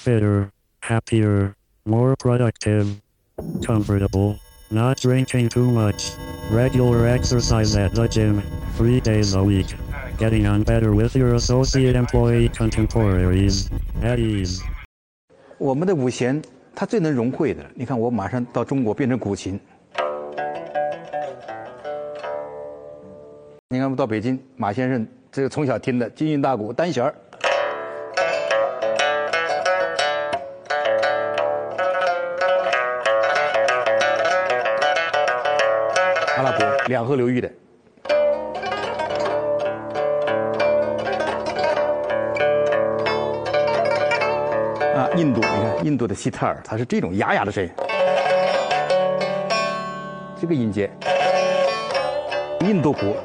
fitter, happier, more productive, comfortable, not drinking too much, regular exercise at the gym, three days a week, getting on better with your associate employee contemporaries, at ease. 我们的五弦它最能融汇的，你看我马上到中国变成古琴。你看我们到北京，马先生这个从小听的京韵大鼓单弦儿， 两河流域的。啊，印度，你看印度的西特尔，它是这种哑哑的声音，这个音阶，印度鼓。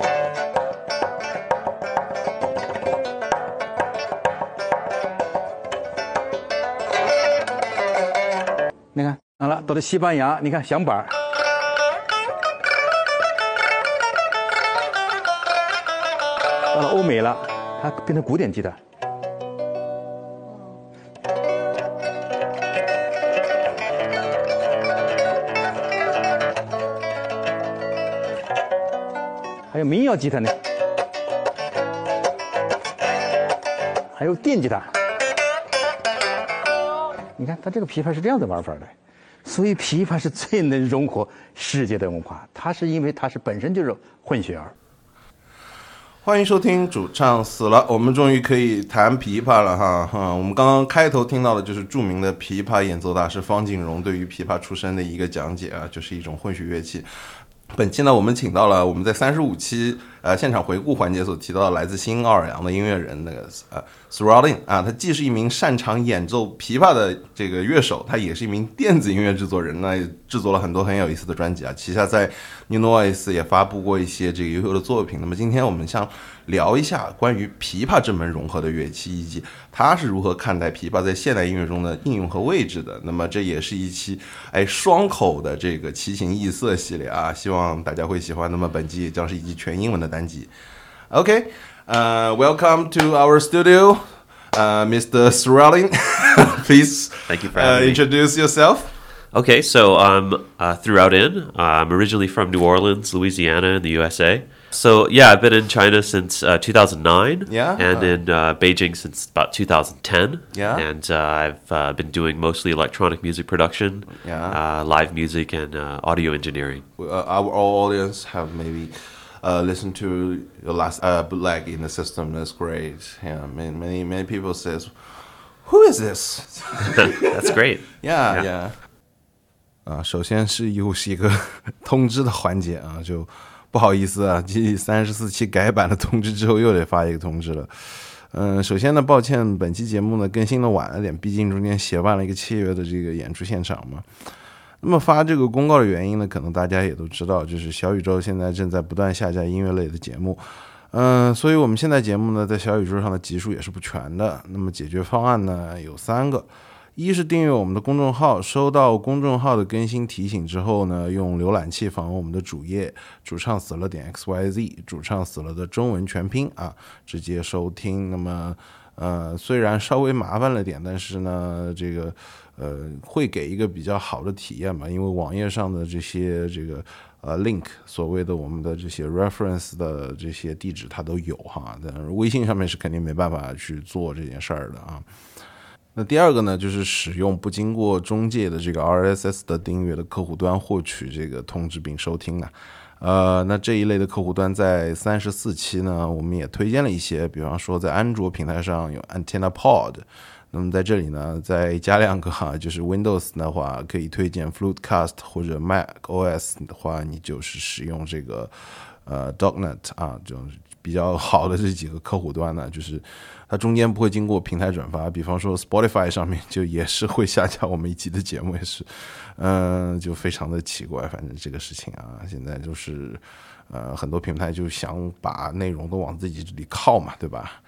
你看，好了，到了西班牙，你看响板欧美了，它变成古典吉他。还有民谣吉他呢，还有电吉他。你看，它这个琵琶是这样的玩法的，所以琵琶是最能融合世界的文化。它是因为它是本身就是混血儿。欢迎收听主唱死了，我们终于可以弹琵琶了哈哈。我们刚刚开头听到的就是著名的琵琶演奏大师方锦荣对于琵琶出身的一个讲解啊，就是一种混血乐器。本期呢，我们请到了我们在三十五期呃现场回顾环节所提到的来自新奥尔良的音乐人那个呃 s r o l i n g 啊，他既是一名擅长演奏琵琶的这个乐手，他也是一名电子音乐制作人，那制作了很多很有意思的专辑啊。旗下在 New Noise 也发布过一些这个优秀的作品。那么今天我们想聊一下关于琵琶这门融合的乐器，以及他是如何看待琵琶在现代音乐中的应用和位置的。那么这也是一期哎双口的这个奇形异色系列啊，希望大家会喜欢。那么本期将是一期全英文的 Okay. uh, welcome to our studio, uh, Mr. Srelling. Please, thank you for uh, introduce yourself. Okay, so I'm uh, thruoutin. I'm originally from New Orleans, Louisiana, in the USA. So yeah, I've been in China since uh, 2009. Yeah, and uh, in uh, Beijing since about 2010. Yeah, and uh, I've uh, been doing mostly electronic music production. Yeah, live music and audio engineering. our audience have maybe uh, listened to your last uh, bootleg in the system. That's great. Yeah, many many, many people says, "Who is this?" That's great. Yeah, Yeah. yeah. 啊，首先是又是一个通知的环节啊，就不好意思啊，继三十四期改版的通知之后，又得发一个通知了。嗯，首先呢，抱歉，本期节目呢更新的晚了点，毕竟中间协办了一个七月的这个演出现场嘛。那么发这个公告的原因呢，可能大家也都知道，就是小宇宙现在正在不断下架音乐类的节目，嗯，所以我们现在节目呢，在小宇宙上的集数也是不全的。那么解决方案呢有三个，一是订阅我们的公众号，收到公众号的更新提醒之后呢，用浏览器访问我们的主页，主唱死了点 x y z，主唱死了的中文全拼啊，直接收听。那么呃，虽然稍微麻烦了点，但是呢，这个呃会给一个比较好的体验吧，因为网页上的这些这个呃 link，所谓的我们的这些 reference 的这些地址它都有哈，但微信上面是肯定没办法去做这件事儿的啊。那第二个呢，就是使用不经过中介的这个 RSS 的订阅的客户端获取这个通知并收听啊。呃，那这一类的客户端在三十四期呢，我们也推荐了一些，比方说在安卓平台上有 Antenna Pod，那么在这里呢，再加两个哈，就是 Windows 的话可以推荐 Flutecast，或者 Mac OS 的话，你就是使用这个呃 Dognet 啊，这种比较好的这几个客户端呢，就是它中间不会经过平台转发，比方说 Spotify 上面就也是会下架我们一期的节目，也是，嗯、就非常的奇怪，反正这个事情啊，现在就是呃很多平台就想把内容都往自己这里靠嘛，对吧？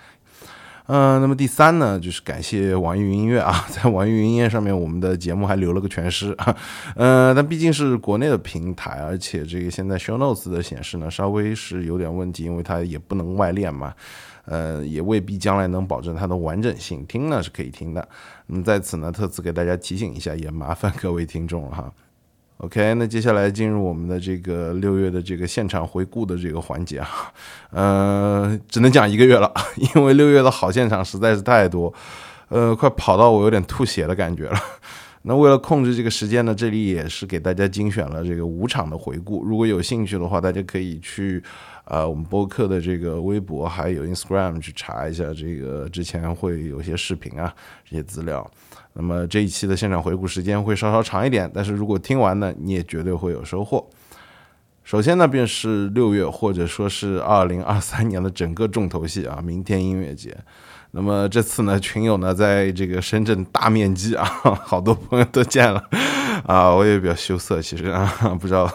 嗯，那么第三呢，就是感谢网易云音乐啊，在网易云音乐上面，我们的节目还留了个全诗啊。呃，但毕竟是国内的平台，而且这个现在 Show Notes 的显示呢，稍微是有点问题，因为它也不能外链嘛，呃，也未必将来能保证它的完整性。听呢是可以听的，那么在此呢，特此给大家提醒一下，也麻烦各位听众了哈。OK，那接下来进入我们的这个六月的这个现场回顾的这个环节啊，呃，只能讲一个月了，因为六月的好现场实在是太多，呃，快跑到我有点吐血的感觉了。那为了控制这个时间呢，这里也是给大家精选了这个五场的回顾。如果有兴趣的话，大家可以去呃我们播客的这个微博还有 Instagram 去查一下，这个之前会有些视频啊这些资料。那么这一期的现场回顾时间会稍稍长一点，但是如果听完呢，你也绝对会有收获。首先呢，便是六月或者说是二零二三年的整个重头戏啊，明天音乐节。那么这次呢，群友呢在这个深圳大面积啊，好多朋友都见了啊，我也比较羞涩，其实啊，不知道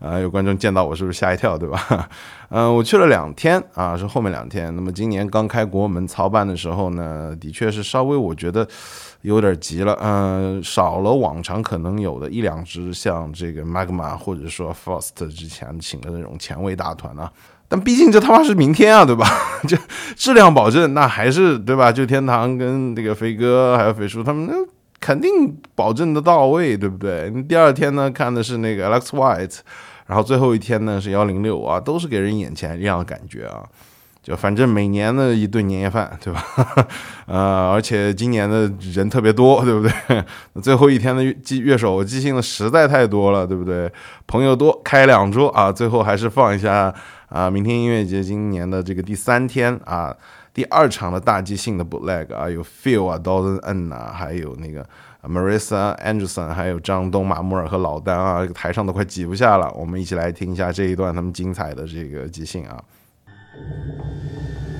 啊有观众见到我是不是吓一跳，对吧？嗯，我去了两天啊，是后面两天。那么今年刚开国门操办的时候呢，的确是稍微我觉得。有点急了，嗯，少了往常可能有的一两支像这个 Magma 或者说 First 之前请的那种前卫大团啊，但毕竟这他妈是明天啊，对吧？就质量保证，那还是对吧？就天堂跟这个飞哥还有飞叔他们，肯定保证的到位，对不对？第二天呢，看的是那个 Alex White，然后最后一天呢是幺零六啊，都是给人眼前一亮的感觉啊。就反正每年的一顿年夜饭，对吧？呃，而且今年的人特别多，对不对？最后一天的记乐手即兴的实在太多了，对不对？朋友多，开两桌啊，最后还是放一下啊。明天音乐节今年的这个第三天啊，第二场的大即兴的 bootleg 啊，有 Phil 啊，Dalton N 啊，还有那个 Marissa Anderson，还有张东、马木尔和老丹啊，台上都快挤不下了。我们一起来听一下这一段他们精彩的这个即兴啊。あっ。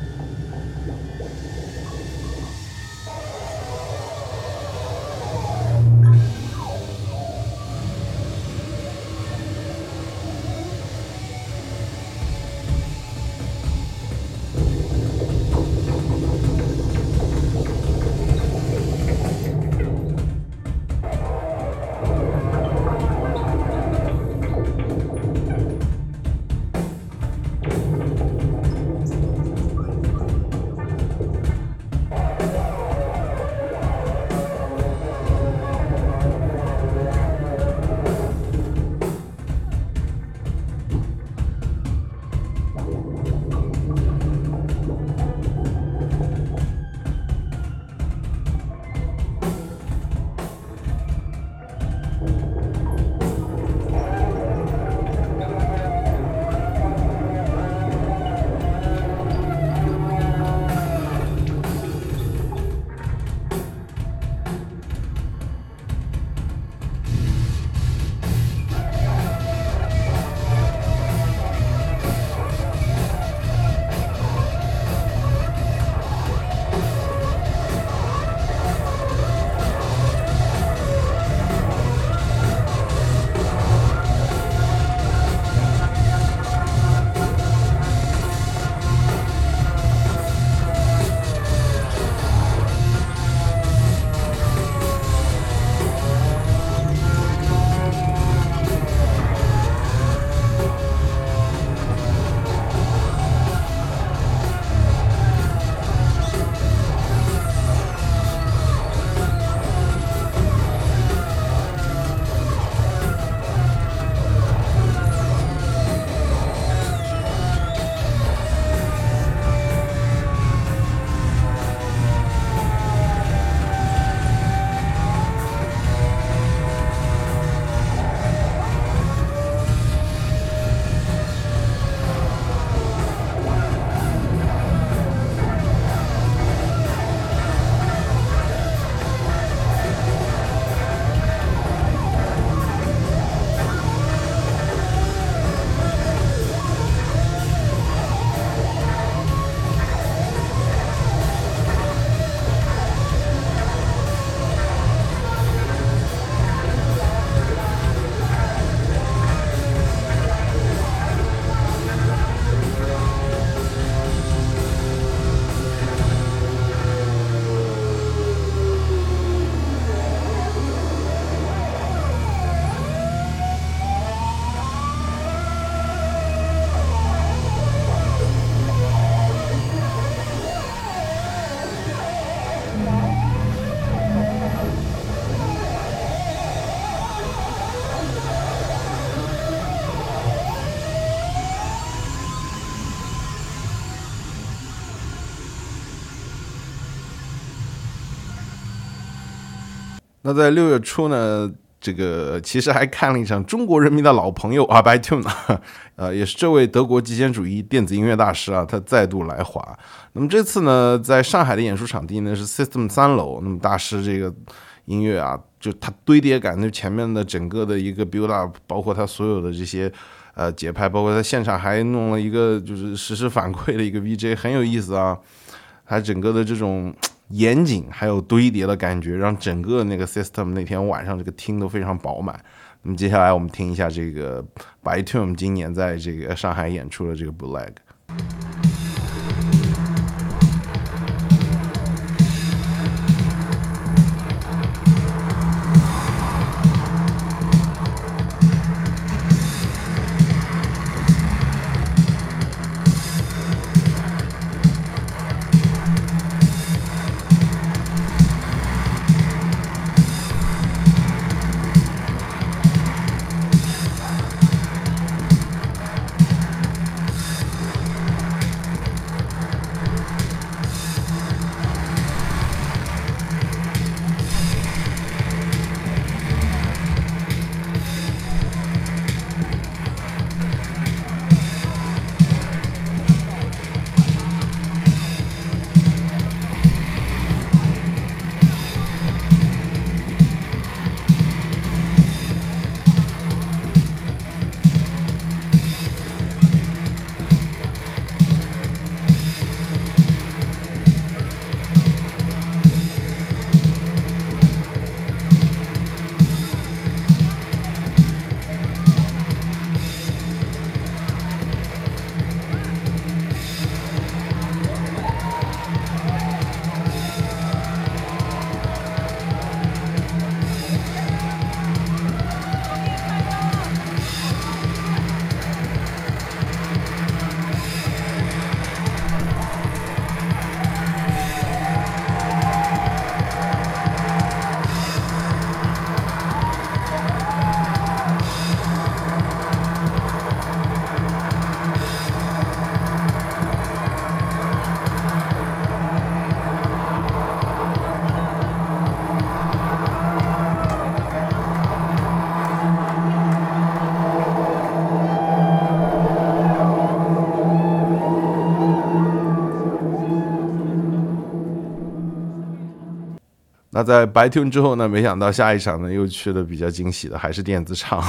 在六月初呢，这个其实还看了一场中国人民的老朋友啊 b y t u n e 呃，也是这位德国极简主义电子音乐大师啊，他再度来华。那么这次呢，在上海的演出场地呢是 System 三楼。那么大师这个音乐啊，就他堆叠感，就前面的整个的一个 build up，包括他所有的这些呃节拍，包括他现场还弄了一个就是实时反馈的一个 VJ，很有意思啊。他整个的这种。严谨还有堆叠的感觉，让整个那个 system 那天晚上这个听都非常饱满。那么接下来我们听一下这个 by TOME 今年在这个上海演出的这个 Black。在白 tune 之后呢？没想到下一场呢又去了比较惊喜的，还是电子厂，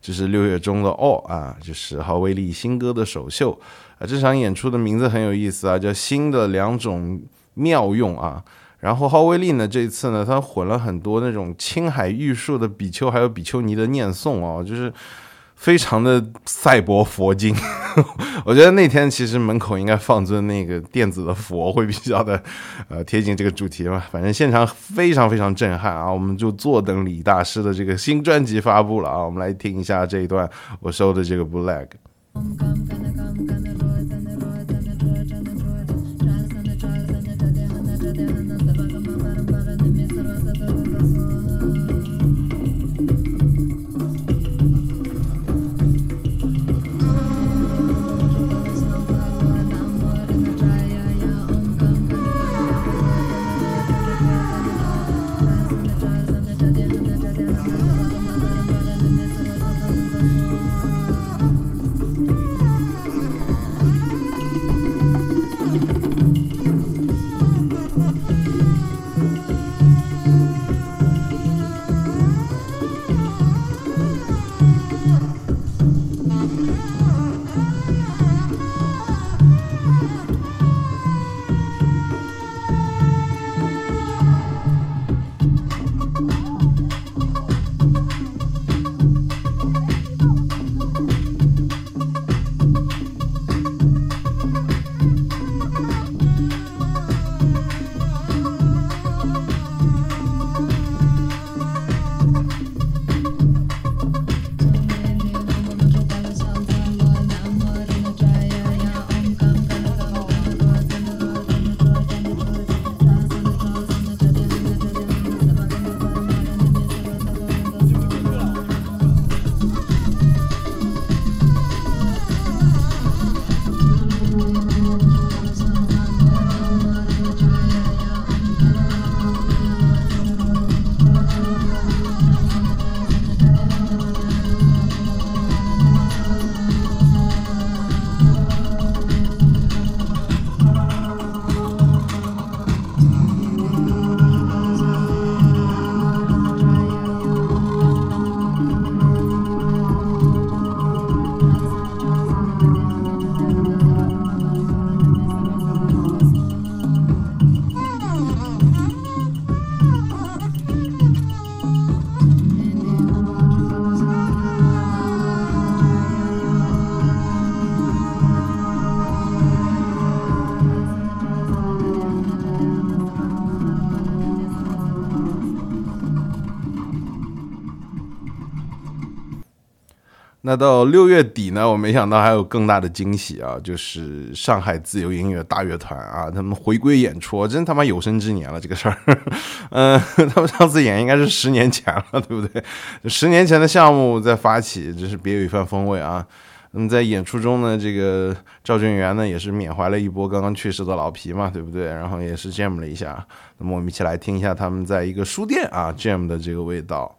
就是六月中的 All 啊，就是郝威利新歌的首秀啊。这场演出的名字很有意思啊，叫新的两种妙用啊。然后郝威利呢，这一次呢，他混了很多那种青海玉树的比丘，还有比丘尼的念诵啊，就是。非常的赛博佛经，我觉得那天其实门口应该放尊那个电子的佛，会比较的呃贴近这个主题吧。反正现场非常非常震撼啊，我们就坐等李大师的这个新专辑发布了啊，我们来听一下这一段我收的这个 Black。到六月底呢，我没想到还有更大的惊喜啊，就是上海自由音乐大乐团啊，他们回归演出，真他妈有生之年了这个事儿。嗯，他们上次演应该是十年前了，对不对？十年前的项目在发起，真是别有一番风味啊。那么在演出中呢，这个赵俊元呢也是缅怀了一波刚刚去世的老皮嘛，对不对？然后也是 jam 了一下。那么我们一起来听一下他们在一个书店啊 jam 的这个味道。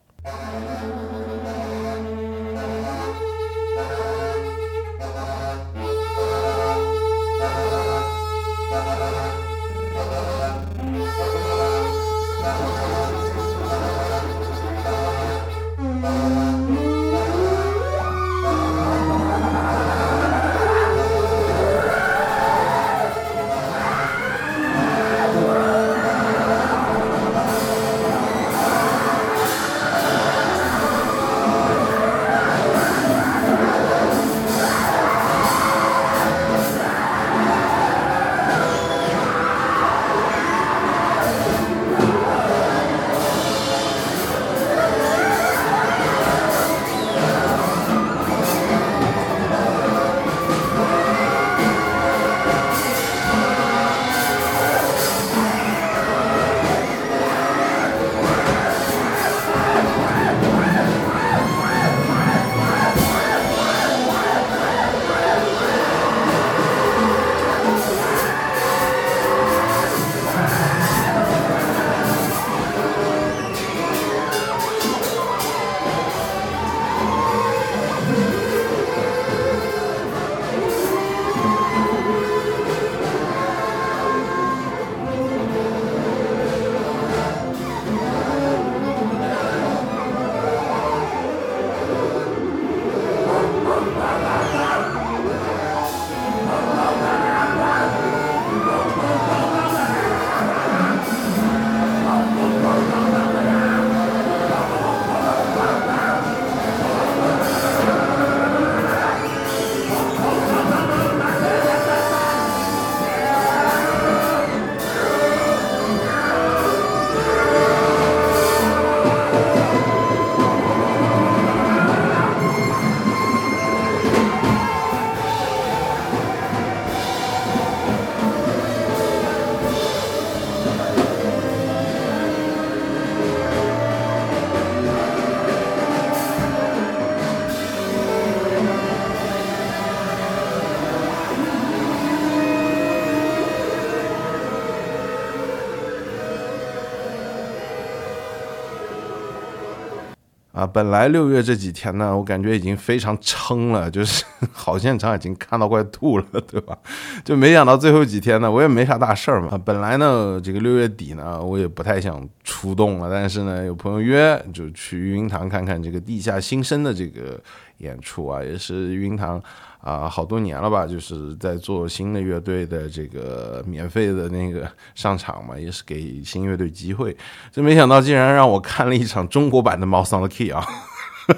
本来六月这几天呢，我感觉已经非常撑了，就是好现场已经看到快吐了，对吧？就没想到最后几天呢，我也没啥大事儿嘛。本来呢，这个六月底呢，我也不太想出动了，但是呢，有朋友约，就去育婴堂看看这个地下新生的这个演出啊，也是育婴堂。啊，好多年了吧，就是在做新的乐队的这个免费的那个上场嘛，也是给新乐队机会。真没想到，竟然让我看了一场中国版的《Mouse on the Key》啊，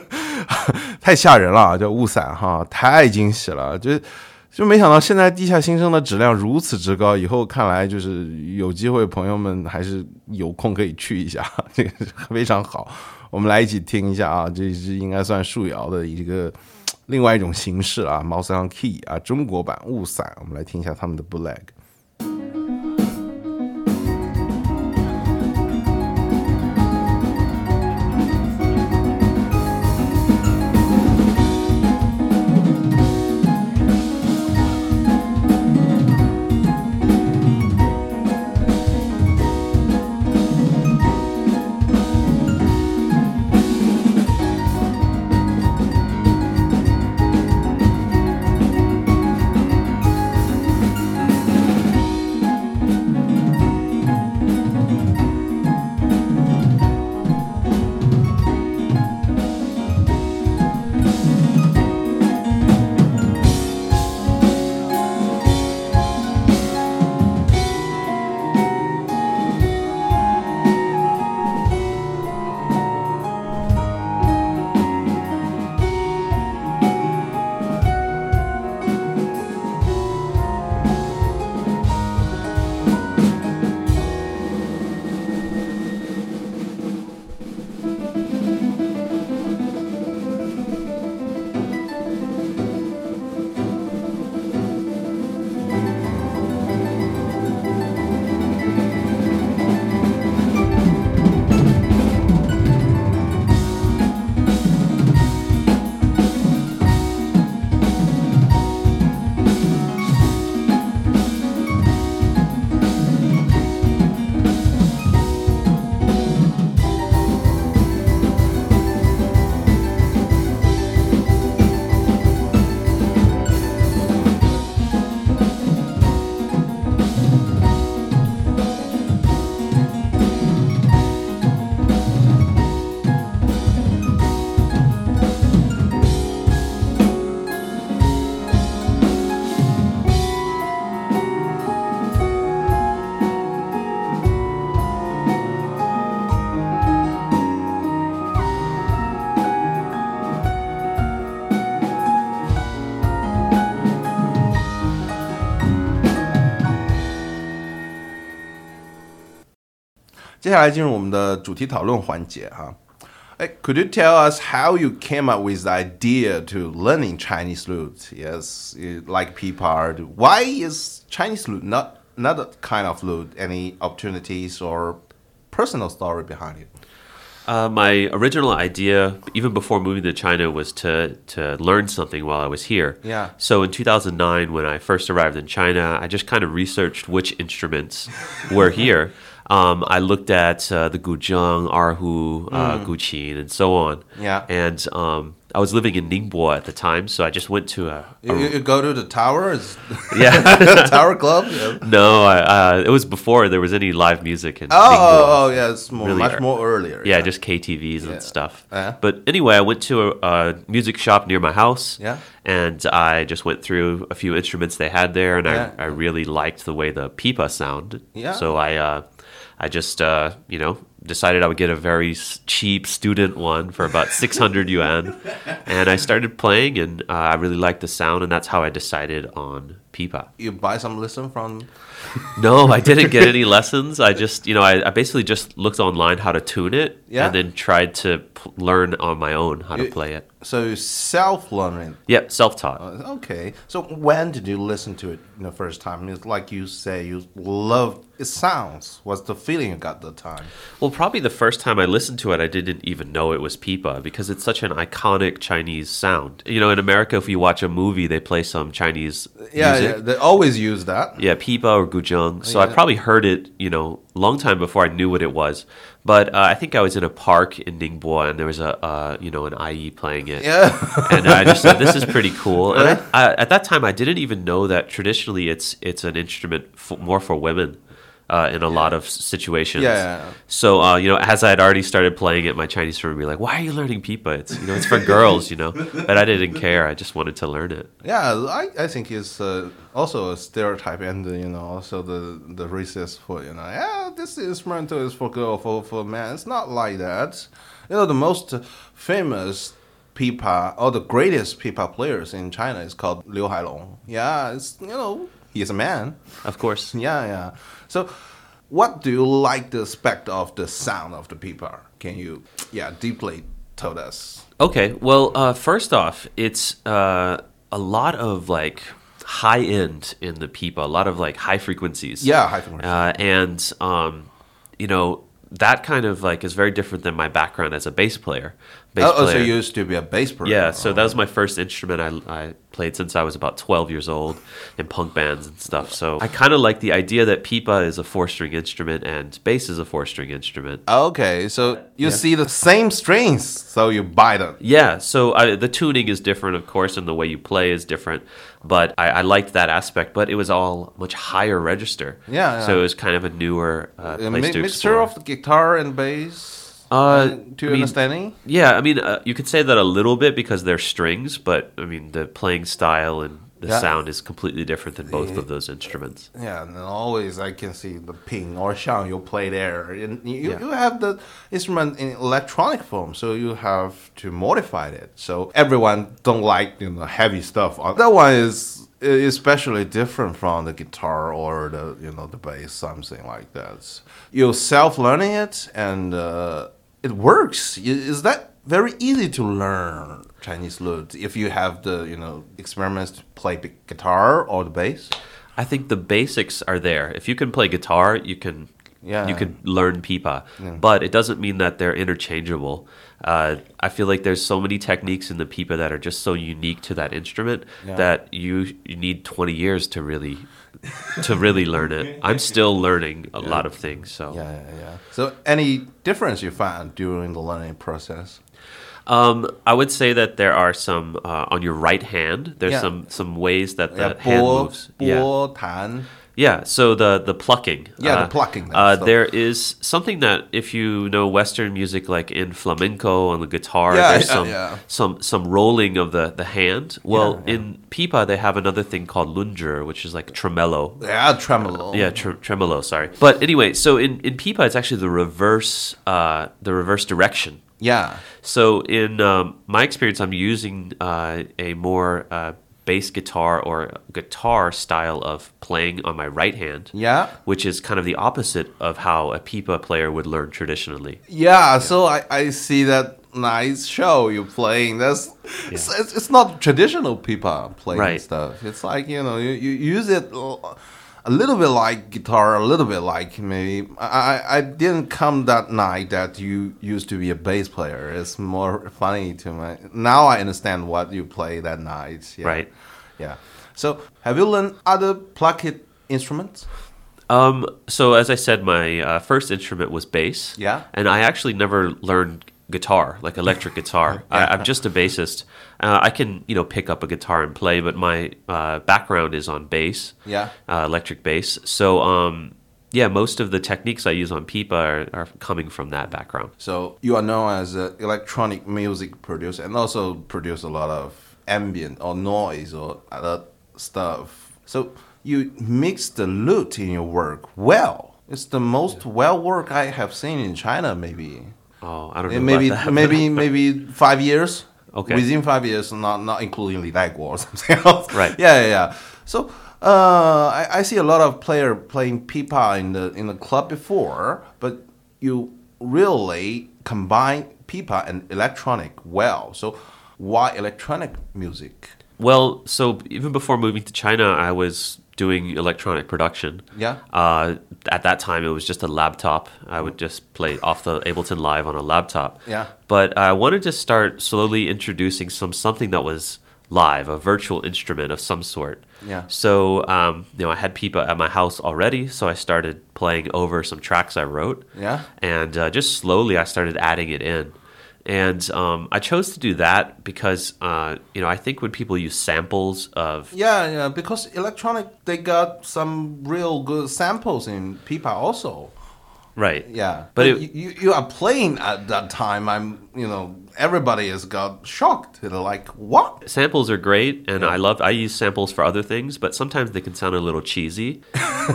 太吓人了，叫雾伞哈，太惊喜了，就就没想到现在地下新生的质量如此之高，以后看来就是有机会，朋友们还是有空可以去一下，这个非常好。我们来一起听一下啊，这是应该算树摇的一个。另外一种形式啊，Mouse on Key 啊，中国版雾伞，我们来听一下他们的 Bootleg。接下来进入我们的主题讨论环节哈。哎，Could you tell us how you came up with the idea to learning Chinese flute? Yes, you like pipa. Why is Chinese flute not not a kind of flute? Any opportunities or personal story behind it? Uh, my original idea, even before moving to China, was to to learn something while I was here. Yeah. So in 2009, when I first arrived in China, I just kind of researched which instruments were here. Um, I looked at uh, the guzheng, erhu, uh, guqin, and so on. Yeah. And um, I was living in Ningbo at the time, so I just went to a, You, you- you go to the tower, is yeah. tower club. Yeah. no, I, uh, it was before there was any live music in Oh, Ningbo. oh, oh, yeah, it's more, Really much more earlier. Yeah, just KTVs and stuff. Yeah. But anyway, I went to a, a music shop near my house. Yeah. And I just went through a few instruments they had there, and Yeah. I, I really liked the way the pipa sounded. Yeah. So I, uh, I just, uh, you know, decided I would get a very cheap student one for about 600 yuan. And I started playing, and uh, I really liked the sound, and that's how I decided on pipa. you buy some lesson from. No, I didn't get any lessons. I just, you know, I, I basically just looked online how to tune it, Yeah. and then tried to p- learn on my own how to play it. So self learning. Yep, self-taught. Uh, okay. So when did you listen to it the first time? It's like you say you loved it sounds. What's the feeling you got the time? Well, probably the first time I listened to it, I didn't even know it was pipa because it's such an iconic Chinese sound. You know, in America, if you watch a movie, they play some Chinese Yeah, music. Yeah, they always use that. Yeah, pipa or guzheng. So I probably heard it, you know, long time before I knew what it was. But uh, I think I was in a park in Ningbo and there was a, uh, you know, an IE playing it. Yeah. and I just said, "This is pretty cool." And I, I, at that time, I didn't even know that traditionally it's it's an instrument for, more for women uh, in a lot of situations. Yeah, yeah, yeah. So uh, you know, as I had already started playing it, my Chinese friend would be like, "Why are you learning pipa? It's you know, it's for girls." You know, but I didn't care. I just wanted to learn it. Yeah, I, I think it's uh, also a stereotype, and uh, you know, also the the racist for you know, yeah, this instrumental is for girl, for for man. It's not like that. You know, the most famous pipa or the greatest pipa players in China is called Liu Hailong. Yeah, it's you know, he's a man. Of course. Yeah, yeah. So, what do you like the aspect of the sound of the pipa? Can you, yeah, deeply tell us? Okay, well, uh, first off, it's uh, a lot of like high end in the pipa, a lot of like high frequencies. Yeah, high frequency. Uh, and um, you know that kind of like is very different than my background as a bass player. Bass Oh, oh, so you used to be a bass player. Yeah, so that was my first instrument I, I played since I was about 12 years old in punk bands and stuff. So I kind of like the idea that pipa is a four string instrument and bass is a four string instrument. Okay, so you see the same strings, so you buy them. Yeah, so I, the tuning is different, of course, and the way you play is different. But I, I liked that aspect, but it was all much higher register. Yeah, So it was kind of a newer uh, A mi- to mixture of the guitar and bass. Uh, to I mean, understanding. Yeah, I mean, uh, you could say that a little bit because they're strings, but I mean, the playing style and the Yeah. sound is completely different than both of those instruments. Yeah, and then always I can see the ping or shang you play there. And you, Yeah. you have the instrument in electronic form, so you have to modify it. So everyone don't like you know heavy stuff. That one is especially different from the guitar or the you know the bass, something like that. You're self learning it, and uh, it works. Is that very easy to learn Chinese lute if you have the you know experiments to play the guitar or the bass? I think the basics are there. If you can play guitar, you can Yeah. you can learn pipa, but it doesn't mean that they're interchangeable. Uh, I feel like there's so many techniques in the pipa that are just so unique to that instrument Yeah. that you you need 20 years to really to really learn it. I'm still learning a lot of things, so Yeah, yeah, yeah. So, any difference you found during the learning process? Um, I would say that there are some uh, on your right hand. There's Yeah. some some ways that the Yeah, hand bo, moves. Yeah, bo, tan. yeah. Yeah, so the the plucking. Yeah, the uh, plucking, Uh, there is something that if you know Western music, like in flamenco on the guitar, Yeah, there's yeah, some yeah. some some rolling of the the hand. Well, in pipa they have another thing called lunzhi, which is like tremolo. Yeah, tremolo. Yeah, tre- tremolo. Sorry, but anyway, so in in pipa it's actually the reverse uh, the reverse direction. Yeah. So in um, my experience, I'm using uh, a more uh, bass guitar or guitar style of playing on my right hand. Yeah. Which is kind of the opposite of how a pipa player would learn traditionally. Yeah, so I, I see that nice show you're playing. That's it's, it's, it's not traditional pipa playing Right. stuff. It's like you know you, you use it a little bit like guitar, a little bit like maybe. I I- didn't come that night that you used to be a bass player. It's more funny to me now. I understand what you play that night. Yeah. Right. Yeah. So have you learned other plucked instruments? Um, so as I said, my uh, first instrument was bass. Yeah. And I actually never learned guitar, like electric guitar. I, I'm just a bassist. Uh, I can, you know, pick up a guitar and play, but my uh, background is on bass. Yeah. Uh, electric bass. So, um, yeah, most of the techniques I use on pipa are, are coming from that background. So you are known as an electronic music producer and also produce a lot of ambient or noise or other stuff. So you mix the lute in your work well. It's the most well work I have seen in China, maybe. Oh, I don't know. Maybe about that. maybe maybe five years. Okay. Within five years, not not including Li Daiguo or something else. Right. Yeah, yeah, yeah. So uh, I, I see a lot of player playing pipa in the in the club before, but you really combine pipa and electronic well. So why electronic music? Well, so even before moving to China, I was doing electronic production. Yeah. Uh, at that time, it was just a laptop. I would just play off the Ableton Live on a laptop. Yeah. But I wanted to start slowly introducing some something that was live, a virtual instrument of some sort. Yeah. So, um, you know, I had Pipa at my house already, so I started playing over some tracks I wrote. Yeah. And uh, just slowly, I started adding it in. And um, I chose to do that because, uh, you know, I think when people use samples of Yeah, yeah, because electronic they got some real good samples in pipa also. right, Yeah, but but it, you, you you are playing at that time. I'm, you know, everybody has got shocked. They're like, "What?" samples are great, and I love I use samples for other things, but sometimes they can sound a little cheesy,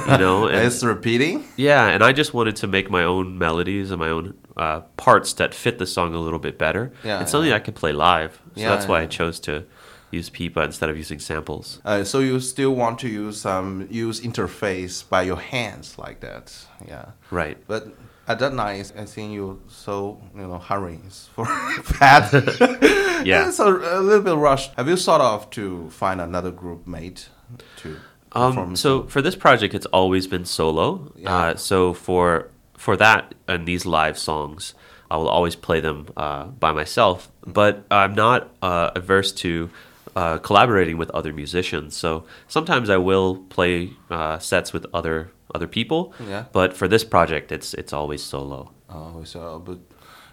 you know. And, It's repeating. yeah, and I just wanted to make my own melodies and my own uh, parts that fit the song a little bit better. Yeah, and something yeah. I could play live. So Yeah, that's why I chose to use Pipa instead of using samples. Uh, so you still want to use um use interface by your hands like that? Yeah, Right. But at that night, I think you so you know hurrying for that. Yeah. it's a, a little bit rushed. Have you thought of to find another group mate to? Um, so for this project, it's always been solo. Yeah. Uh, so for for that and these live songs, I will always play them uh, by myself. But I'm not uh, averse to uh, collaborating with other musicians. So sometimes I will play uh, sets with other other people. Yeah. But for this project, it's it's always solo. Oh, so but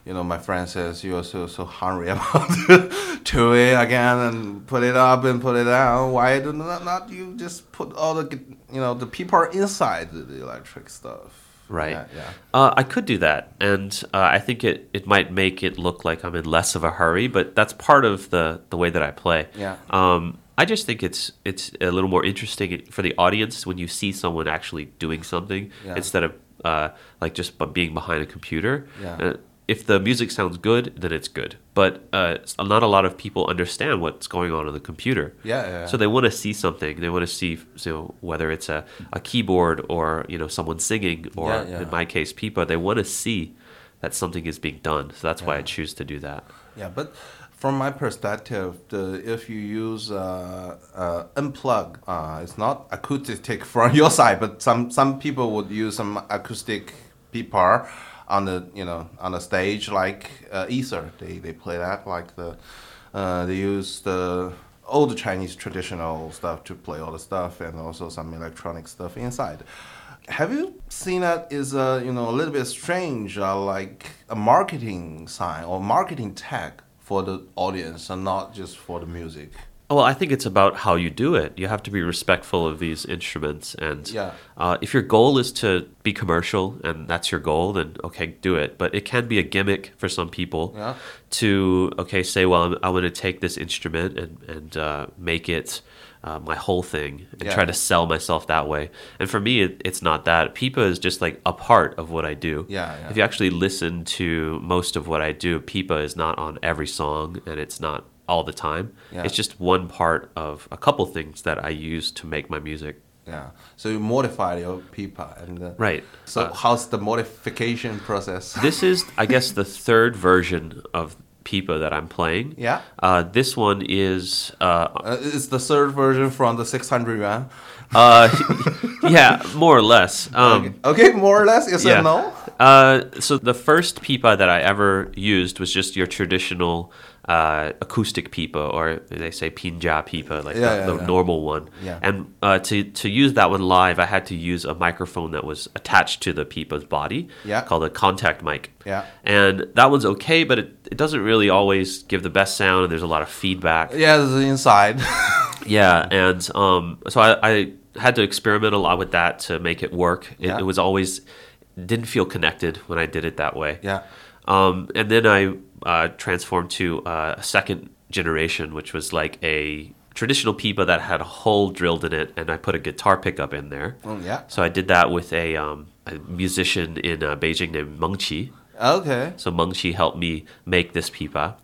you know, my friend says you are so so hungry about to it again and put it up and put it down. Why do not, not you just put all the you know the people are inside the, the electric stuff? Right. Yeah. yeah. Uh, I could do that, and uh, I think it, it might make it look like I'm in less of a hurry, but that's part of the, the way that I play. Yeah. Um, I just think it's it's a little more interesting for the audience when you see someone actually doing something Yeah. instead of uh, like just being behind a computer. Yeah. Uh, if the music sounds good, then it's good. But uh, not a lot of people understand what's going on on the computer. Yeah, yeah, yeah. So they want to see something. They want to see, you know, whether it's a, a keyboard or you know someone singing, or Yeah, in my case, Pipa. They want to see that something is being done. So that's why I choose to do that. Yeah, but from my perspective, the, if you use uh, uh, unplug, uh, it's not acoustic from your side, but some some people would use some acoustic people on the you know on the stage like uh, ether. They they play that like the uh, they use the old Chinese traditional stuff to play all the stuff and also some electronic stuff inside. Have you seen that is uh, you know a little bit strange, uh, like a marketing sign or marketing tag for the audience and not just for the music? Well, I think it's about how you do it. You have to be respectful of these instruments, and Yeah. uh, if your goal is to be commercial and that's your goal, then okay, do it. But it can be a gimmick for some people Yeah. to okay say, well, I'm, I'm going to take this instrument and and uh, make it. Uh, my whole thing and Yeah. try to sell myself that way. And for me, it, it's not that. Pipa is just like a part of what I do. Yeah, yeah. If you actually listen to most of what I do, Pipa is not on every song and it's not all the time. Yeah. It's just one part of a couple things that I use to make my music. Yeah. So you modify your pipa and uh, Right. So Uh, how's the modification process? This is, I guess, the third version of pipa that I'm playing. Yeah. Uh, this one is uh, Uh, it's the third version from the 600 yuan. Uh, yeah, more or less. Um, Okay, more or less. Yes yeah. no? Uh, so the first pipa that I ever used was just your traditional uh, acoustic pipa, or they say pinja pipa, like Yeah, the, yeah, the yeah. normal one. Yeah. And uh, to to use that one live, I had to use a microphone that was attached to the pipa's body, Yeah. called a contact mic. Yeah. And that one's okay, but it, it doesn't really always give the best sound, and there's a lot of feedback. Yeah, the inside. Yeah, and um, so I, I had to experiment a lot with that to make it work. It, Yeah. it was always didn't feel connected when I did it that way. Yeah. Um, and then I uh, transformed to uh, a second generation, which was like a traditional pipa that had a hole drilled in it, and I put a guitar pickup in there. Mm, yeah. So I did that with a, um, a musician in uh, Beijing named Meng Qi. Okay. So Meng Qi helped me make this pipa.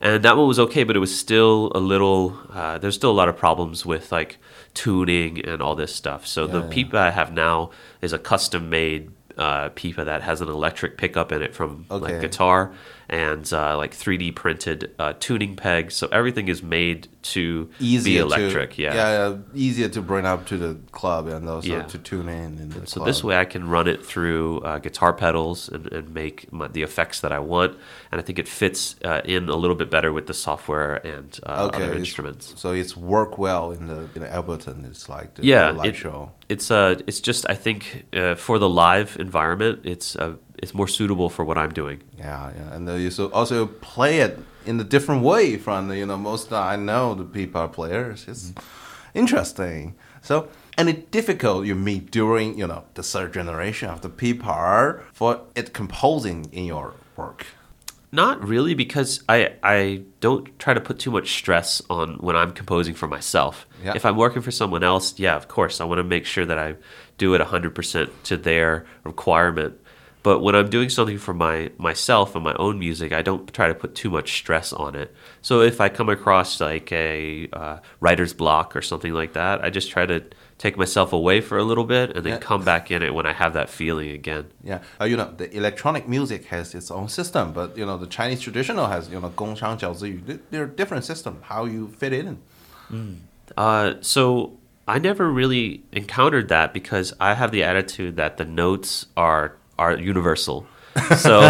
And that one was okay, but it was still a little, uh, there's still a lot of problems with like tuning and all this stuff. So the yeah. pipa I have now is a custom made uh, pipa that has an electric pickup in it from Okay. like guitar and uh, like 3D printed uh, tuning pegs. So everything is made to Easier be electric. To, yeah. yeah. Easier to bring up to the club and also Yeah. to tune in. in the So club. this way I can run it through uh, guitar pedals and, and make my, the effects that I want, and I think it fits uh, in a little bit better with the software and uh, Okay. other it's- instruments. So it's work well in the in Ableton. It's like the, Yeah, the live it- show. It's uh, it's just I think uh, for the live environment, it's uh, it's more suitable for what I'm doing. Yeah, yeah, and you so also play it in a different way from the, you know most I know the people players. It's mm-hmm. interesting. So any difficult you meet during you know the third generation of the people for it composing in your work. Not really, because I I don't try to put too much stress on when I'm composing for myself. Yeah. If I'm working for someone else, yeah, of course, I want to make sure that I do it 100% to their requirement. But when I'm doing something for my myself and my own music, I don't try to put too much stress on it. So if I come across like a uh, writer's block or something like that, I just try to take myself away for a little bit and then Yeah. come back in it when I have that feeling again. Yeah, uh, you know the electronic music has its own system, but you know the Chinese traditional has you know gong shang jiao zi yu. They- They're different system. How you fit in? Uh, so I never really encountered that because I have the attitude that the notes are are universal. So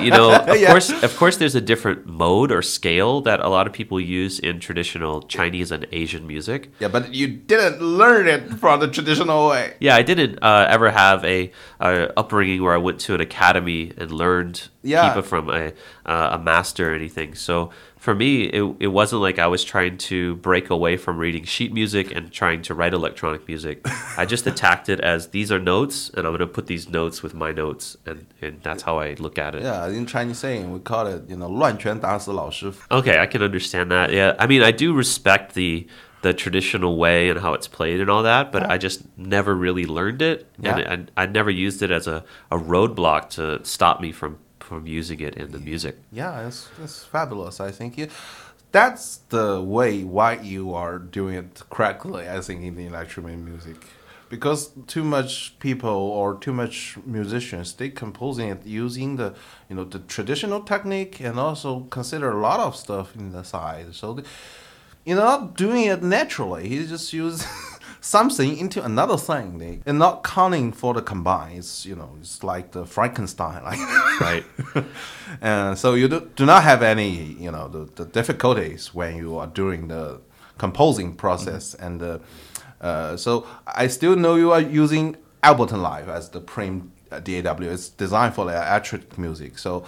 you know, of Yeah. course, of course, there's a different mode or scale that a lot of people use in traditional Chinese and Asian music. Yeah, but you didn't learn it from the traditional way. Yeah, I didn't uh, ever have a, a upbringing where I went to an academy and learned Yeah. pipa from a uh, a master or anything. So for me, it it wasn't like I was trying to break away from reading sheet music and trying to write electronic music. I just attacked it as these are notes, and I'm going to put these notes with my notes, and, and that's how I look at it. Yeah, in Chinese saying we call it you know 乱拳打死老师傅. Okay, I can understand that. Yeah, I mean, I do respect the the traditional way and how it's played and all that, but I just never really learned it, Yeah. and I, I never used it as a, a roadblock to stop me from from using it in the music. Yeah, it's, it's fabulous. I think you, that's the way why you are doing it correctly. I think in the electronic music, because too much people or too much musicians they composing it using the you know the traditional technique and also consider a lot of stuff in the side. So, the, you know, not doing it naturally. He just use something into another thing. They, and not counting for the combine. It's you know, it's like the Frankenstein. Like Right. and so you do, do not have any, you know, the, the difficulties when you are doing the composing process. And uh, uh, so I still know you are using Ableton Live as the prim uh, DAW. It's designed for the electric music. So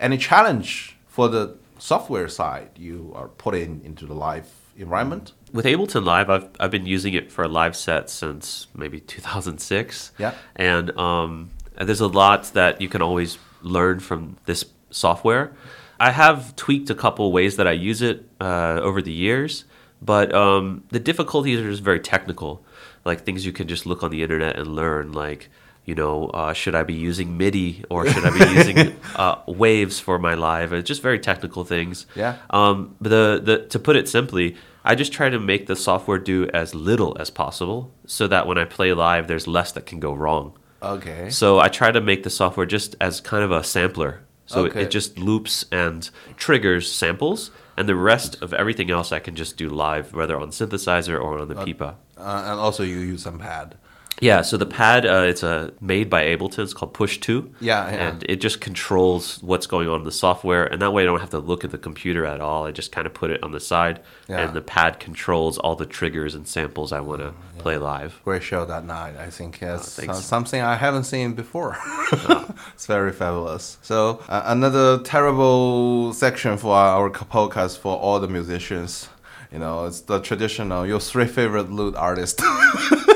any challenge for the software side you are putting into the live environment? With Ableton Live, I've I've been using it for a live set since maybe 2006. Yeah. and um, there's a lot that you can always learn from this software. I have tweaked a couple ways that I use it uh, over the years, but um, the difficulties are just very technical, like things you can just look on the internet and learn, like you know, uh, should I be using MIDI or should I be using uh, waves for my live? It's just very technical things. Yeah. Um, but the, the to put it simply, I just try to make the software do as little as possible, so that when I play live, there's less that can go wrong. Okay. So I try to make the software just as kind of a sampler. So Okay. it, it just loops and triggers samples, and the rest of everything else I can just do live, whether on synthesizer or on the Pipa. Uh, and also you use some pad. Yeah, so the pad uh, it's uh, made by Ableton. It's called Push Two. Yeah, yeah. and it just controls what's going on in the software, and that way I don't have to look at the computer at all. I just kind of put it on the side, Yeah. and the pad controls all the triggers and samples I want to play live. Great show that night. I think it's thanks. uh, something I haven't seen before. it's very fabulous. So uh, another terrible section for our podcast for all the musicians. You know, it's the traditional your three favorite lute artists.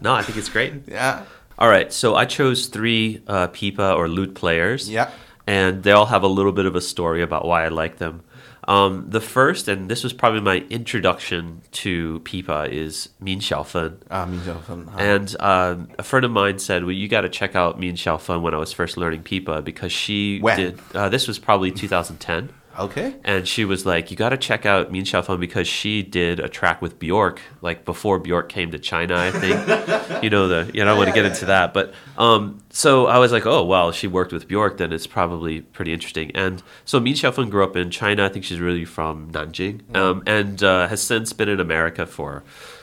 No, I think it's great. yeah. All right, so I chose three uh, pipa or lute players. Yeah. And they all have a little bit of a story about why I like them. Um, the first, and this was probably my introduction to pipa, is Min Xiaofen. Ah, Min Xiaofen. Ah. And um, a friend of mine said, "Well, you got to check out Min Xiaofen when I was first learning pipa because she When? did. Uh, this was probably 2010." Okay. And she was like, "You got to check out Min Xiaofen because she did a track with Bjork, like before Bjork came to China, I think. you know the. You know, I don't want to get into that, but um, so I was like, oh well, she worked with Bjork, then it's probably pretty interesting. And so Min Xiaofen grew up in China. I think she's really from Nanjing, um, and uh, has since been in America for.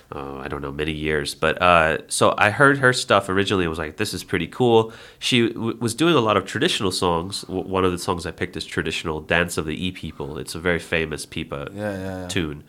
Uh, I don't know, many years. But uh, so I heard her stuff originally and was like, this is pretty cool. She w- was doing a lot of traditional songs. W- one of the songs I picked is traditional Dance of the E People. It's a very famous Pipa Yeah, yeah, yeah. tune.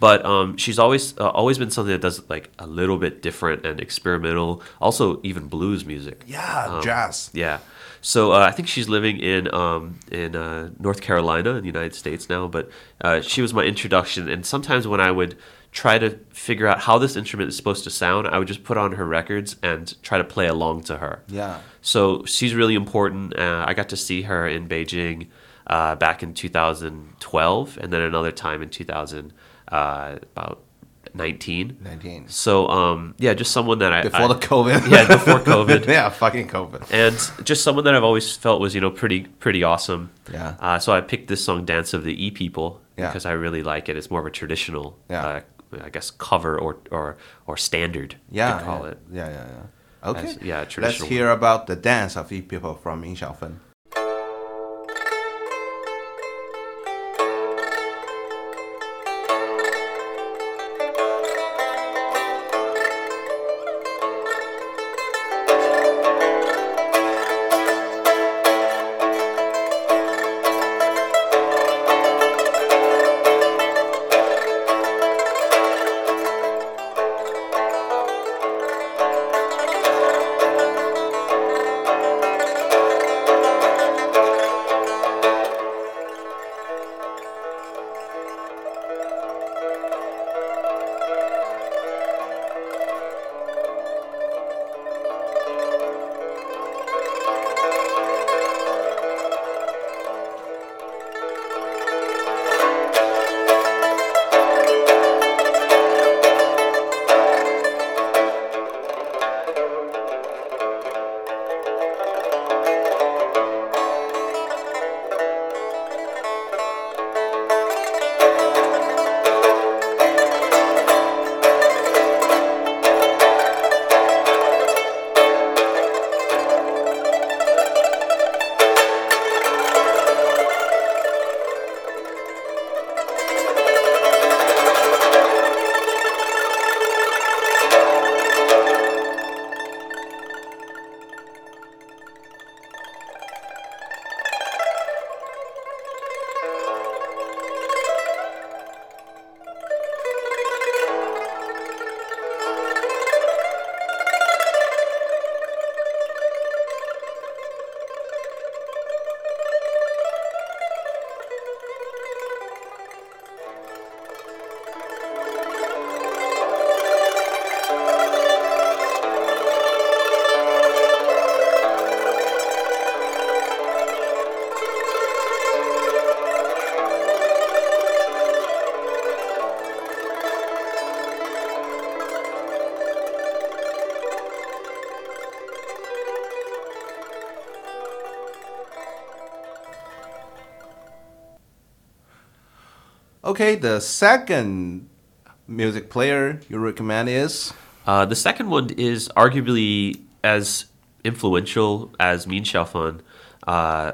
But um, she's always uh, always been something that does like a little bit different and experimental. Also, even blues music. Yeah, Um, jazz. Yeah. So uh, I think she's living in um, in uh, North Carolina in the United States now. But uh, she was my introduction, and sometimes when I would try to figure out how this instrument is supposed to sound, I would just put on her records and try to play along to her. Yeah. So she's really important. Uh, I got to see her in Beijing uh, back in 2012, and then another time in 2000, uh, about 19. 19. So um, yeah, just someone that I Before I- the COVID. Yeah, before COVID yeah, fucking COVID. and just someone that I've always felt was you know pretty pretty awesome. Yeah. Uh, so I picked this song "Dance of the E People" Yeah. because I really like it. It's more of a traditional, Yeah. uh, I guess, cover or or or standard. Yeah. to call yeah. it. Yeah, yeah, yeah. Okay. As- yeah, Let's hear about the dance of E people from Min Xiaofen. Okay, the second music player you recommend is Uh, the second one is arguably as influential as Min Xiaofen. Uh,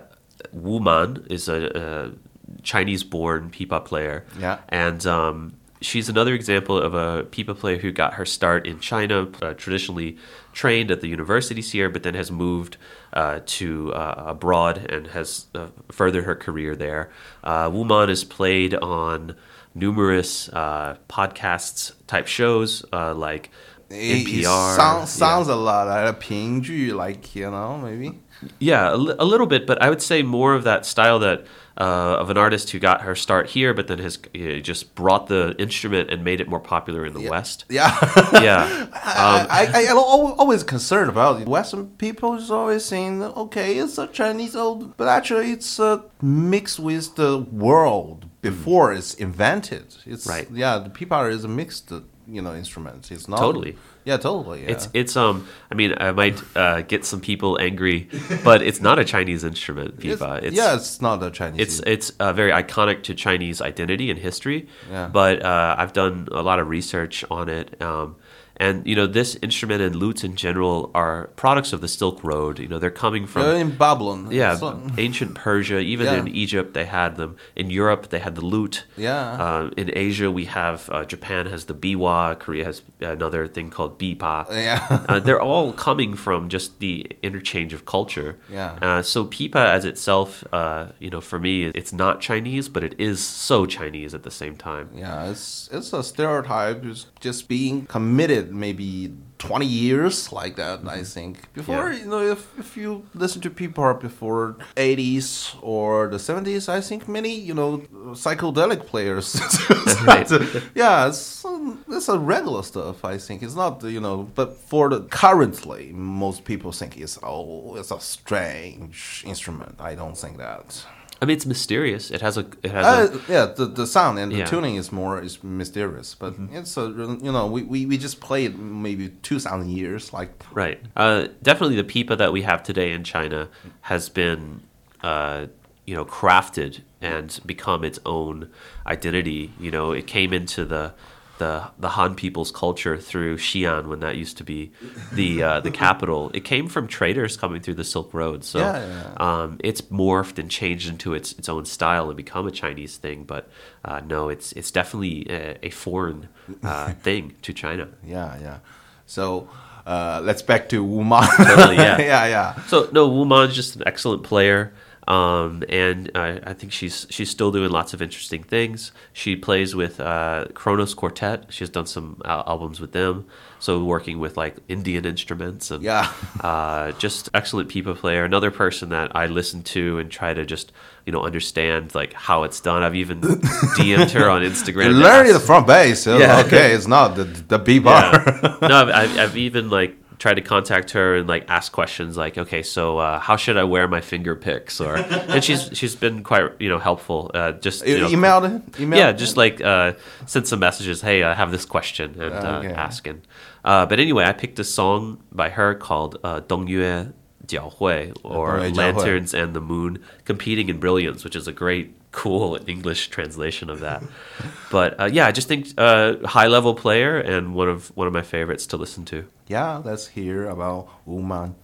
Wu Man is a, a Chinese-born pipa player. Yeah. and um, she's another example of a pipa player who got her start in China, uh, traditionally trained at the universities here, but then has moved uh, to uh, abroad and has uh, furthered her career there. Uh, Wu Man is played on numerous uh, podcasts type shows uh, like It- it NPR. sounds sounds yeah. a lot like a 评剧, like you know maybe. Yeah, a, a little bit, but I would say more of that style that uh, of an artist who got her start here, but then has uh, just brought the instrument and made it more popular in the West. Yeah. Yeah, um, I, al- always concerned about it. Western people is always saying, okay, it's a Chinese old, but actually it's uh, mixed with the world before it's invented. It's Right. Yeah, the pipa is a mixed, you know, instruments. It's not Totally. Yeah, totally. Yeah. it's it's um. I mean, I might uh, get some people angry, but it's not a Chinese instrument, It's- pipa. It's, yeah, it's not a Chinese. it's it's uh, very iconic to Chinese identity and history. Yeah. But uh, I've done a lot of research on it, um, and you know, this instrument and lutes in general are products of the Silk Road. You know, they're coming from Uh, in Babylon. yeah, So- ancient Persia. Even Yeah. in Egypt, they had them. In Europe, they had the lute. Yeah. Uh, in Asia, we have uh, Japan has the biwa. Korea has another thing called bipa. Yeah. uh, they're all coming from just the interchange of culture. Yeah. Uh, so pipa as itself, uh, you know, for me, it's not Chinese, but it is so Chinese at the same time. Yeah, it's it's a stereotype. It's just being committed maybe twenty years like that. I think before Mm-hmm. Yeah. you know if if you listen to people before eighties or the seventies, I think many you know psychedelic players. Right. yeah, it's it's a regular stuff. I think it's not you know, but for the currently most people think it's oh it's a strange instrument. I don't think that. I mean, it's mysterious. It has a it has Uh, a yeah, the, the sound and the Yeah. Mm-hmm. tuning is more is mysterious, but it's a you know we, we, we just played maybe two thousand years like Right. Uh, definitely, the pipa that we have today in China has been, uh, you know, crafted and become its own identity. You know, it came into the the the Han people's culture through Xi'an when that used to be the uh, the capital. It came from traders coming through the Silk Road. So Yeah, yeah. Um, it's morphed and changed into its its own style and become a Chinese thing. But uh, no, it's it's definitely a, a foreign uh, thing to China. yeah yeah. So uh, let's back to Wu Man. Totally, yeah. yeah yeah. So no, Wu Man's just an excellent player, um, and I, I think she's she's still doing lots of interesting things. She plays with uh, Kronos Quartet. She's done some al- albums with them. So working with like Indian instruments and Yeah. uh, just excellent pipa player. Another person that I listen to and try to just you know understand like how it's done. I've even DM'd her on Instagram. You to learn ask- it from bass. Yeah. Okay, it's not the the B bar. yeah. no, I've, I've, I've even like tried to contact her and like ask questions like, okay, so uh, how should I wear my finger picks? Or and she's she's been quite you know helpful. Uh, just you You know, emailed it? Emailed yeah, it? just like uh, send some messages. Hey, I have this question and uh, Okay. asking. Uh, but anyway, I picked a song by her called uh, Dongyue Jiaohui or Dongyue Jiaohui. Lanterns and the Moon Competing in Brilliance, which is a great, cool English translation of that. but uh, yeah, I just think uh, high level player and one of one of my favorites to listen to. Yeah, let's hear about Wu Man.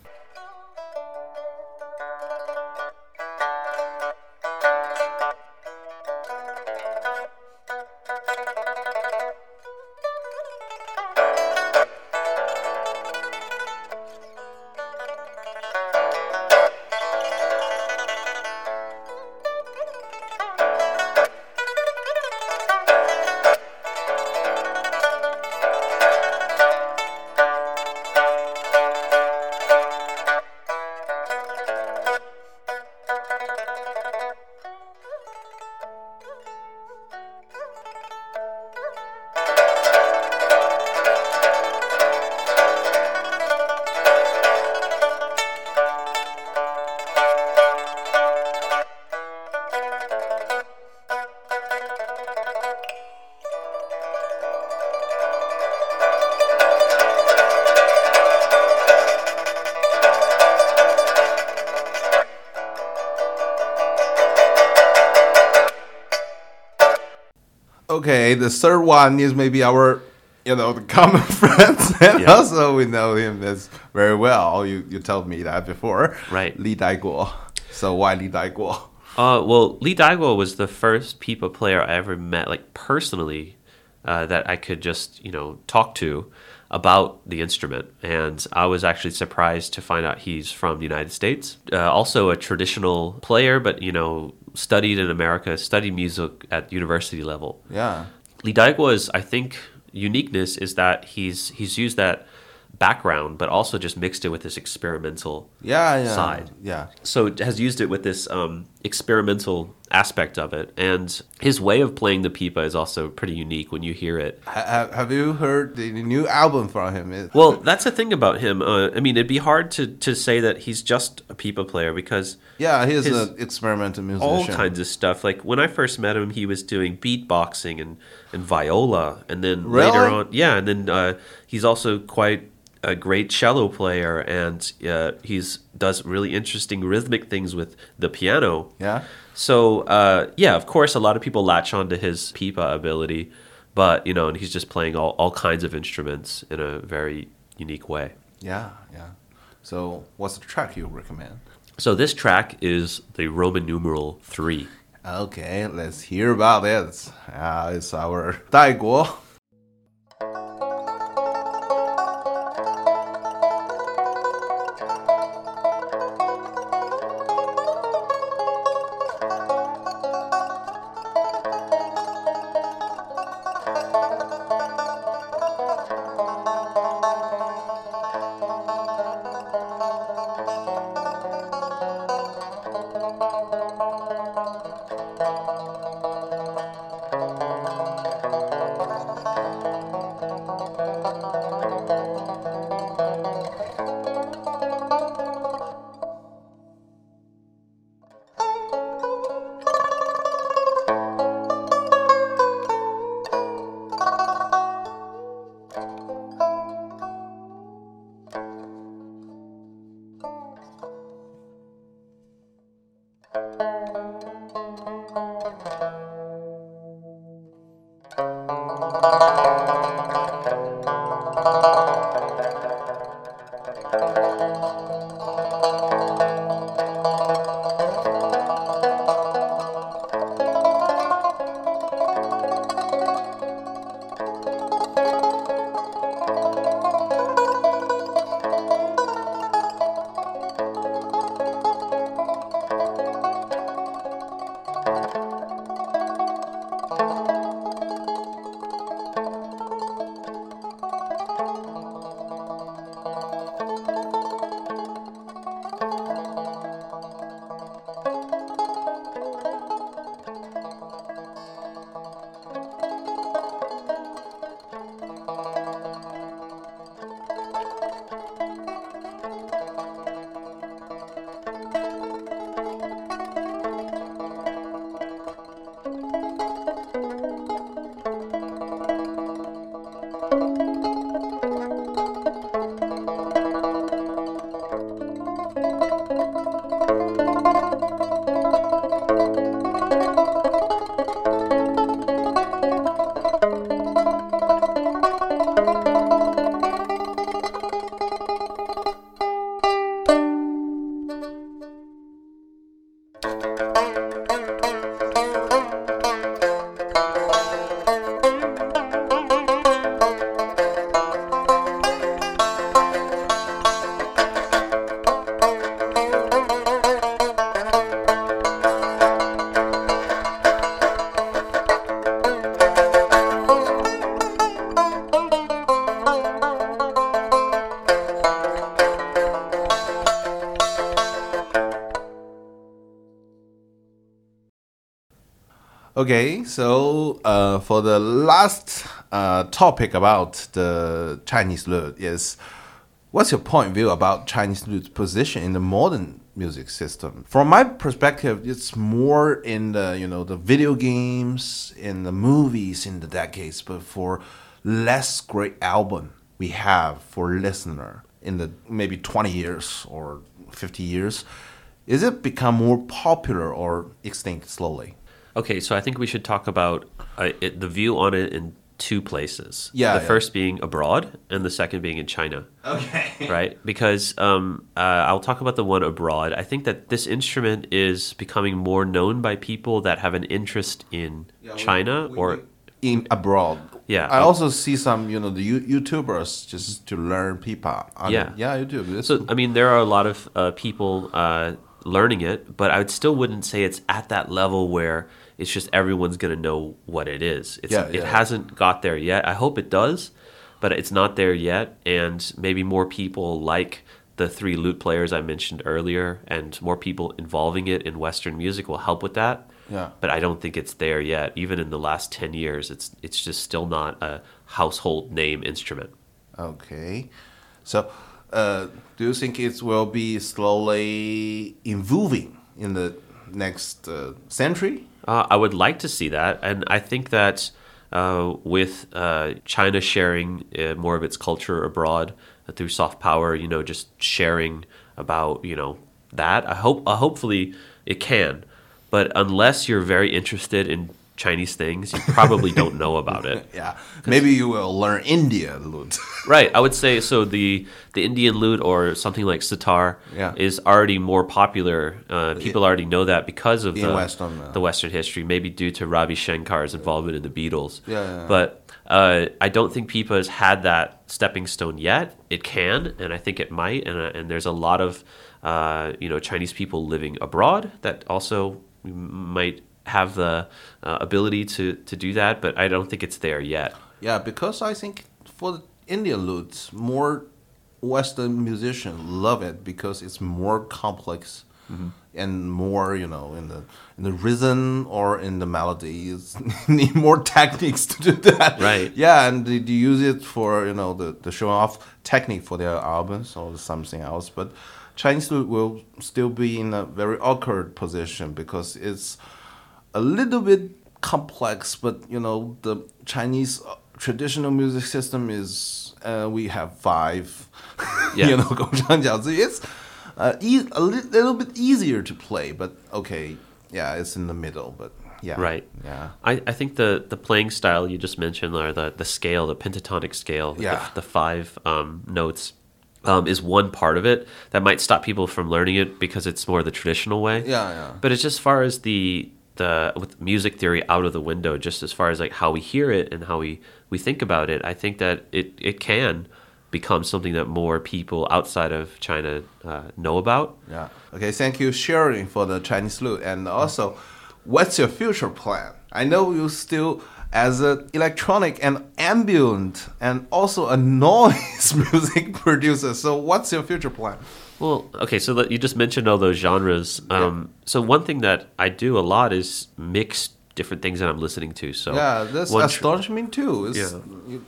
Okay, the third one is maybe our, you know, the common friends, and Yeah. also we know him as very well. You you told me that before, Right. Li Daiguo. So why Li Daiguo? Uh, well, Li Daiguo was the first Pipa player I ever met, like personally, uh, that I could just you know talk to about the instrument, and I was actually surprised to find out he's from the United States. Uh, also, a traditional player, but you know, studied in America, studied music at university level. Yeah, Li Daiguo's, I think, uniqueness is that he's he's used that background, but also just mixed it with this experimental yeah, yeah, side. yeah. So it has used it with this um, experimental aspect of it, and his way of playing the pipa is also pretty unique when you hear it. Ha- ha- have you heard the new album from him? Well, that's the thing about him. Uh, I mean, it'd be hard to, to say that he's just a pipa player because yeah, he's an experimental musician. all kinds of stuff. Like when I first met him, he was doing beatboxing and, and viola, and then later on, yeah, and then uh, he's also quite a great cello player, and uh, he's does really interesting rhythmic things with the piano. Yeah. So uh, yeah, of course, a lot of people latch onto his pipa ability, but you know, and he's just playing all, all kinds of instruments in a very unique way. Yeah, yeah. So, what's the track you recommend? So this track is the Roman numeral three. Okay, let's hear about this. Uh, it's our 代国. Okay, so uh, for the last uh, topic about the Chinese lute is what's your point of view about Chinese lute's position in the modern music system? From my perspective, it's more in the you know the video games, in the movies, in the decades, but for less great album we have for listener in the maybe 20 years or 50 years, is it become more popular or extinct slowly? Okay, so I think we should talk about uh, it, the view on it in two places. Yeah, the yeah. first being abroad, and the second being in China. Okay. right? Because um, uh, I'll talk about the one abroad. I think that this instrument is becoming more known by people that have an interest in China or in abroad. Yeah. I also see some, you know, the YouTubers just to learn pipa. on Yeah. it. yeah, YouTube. It's- So, I mean, there are a lot of uh, people uh, learning it, but I would still wouldn't say it's at that level where it's just everyone's going to know what it is. It's, Yeah, it hasn't got there yet. I hope it does, but it's not there yet. And maybe more people like the three lute players I mentioned earlier and more people involving it in Western music will help with that. Yeah. But I don't think it's there yet. Even in the last 10 years, it's, it's just still not a household name instrument. Okay. So, uh, do you think it will be slowly evolving in the next uh, century? Uh, I would like to see that, and I think that uh, with uh, China sharing uh, more of its culture abroad uh, through soft power, you know, just sharing about you know that. I hope, uh, hopefully, it can. But unless you're very interested in Chinese things, you probably don't know about it. Yeah. Maybe you will learn India lute. Right. I would say so. The the Indian lute or something like sitar Yeah. is already more popular. Uh, people already know that because of the Western, uh, the Western history. Maybe due to Ravi Shankar's involvement in the Beatles. Yeah, yeah. But uh, I don't think Pipa has had that stepping stone yet. It can, and I think it might. And uh, and there's a lot of uh, you know Chinese people living abroad that also might have the uh, ability to to do that. But I don't think it's there yet. Yeah, because I think for the Indian lutes, more Western musicians love it because it's more complex and more, you know, in the in the rhythm or in the melodies. need more techniques to do that. Right. Yeah, and they, they use it for you know the the show off technique for their albums or something else. But Chinese lute will still be in a very awkward position because it's a little bit complex, but you know the Chinese uh, traditional music system is uh, we have five, yeah. you know, gongshang. It's uh, e- a li- little bit easier to play, but okay, yeah, it's in the middle, but. Yeah. Right. Yeah. I, I think the, the playing style you just mentioned, or the, the scale, the pentatonic scale, yeah. the, the five um, notes, um, is one part of it that might stop people from learning it because it's more the traditional way. Yeah, yeah. But as just far as the the with music theory out of the window, just as far as like how we hear it and how we, we think about it, I think that it, it can become something that more people outside of China uh, know about. yeah. Okay, thank you sharing for the Chinese lute, and also, what's your future plan? I know you still as an electronic and ambient and also a noise music producer. So, what's your future plan? Well, okay, so you just mentioned all those genres. Um, So one thing that I do a lot is mix different things that I'm listening to. So Yeah, that's astonishing too. It's, Yeah.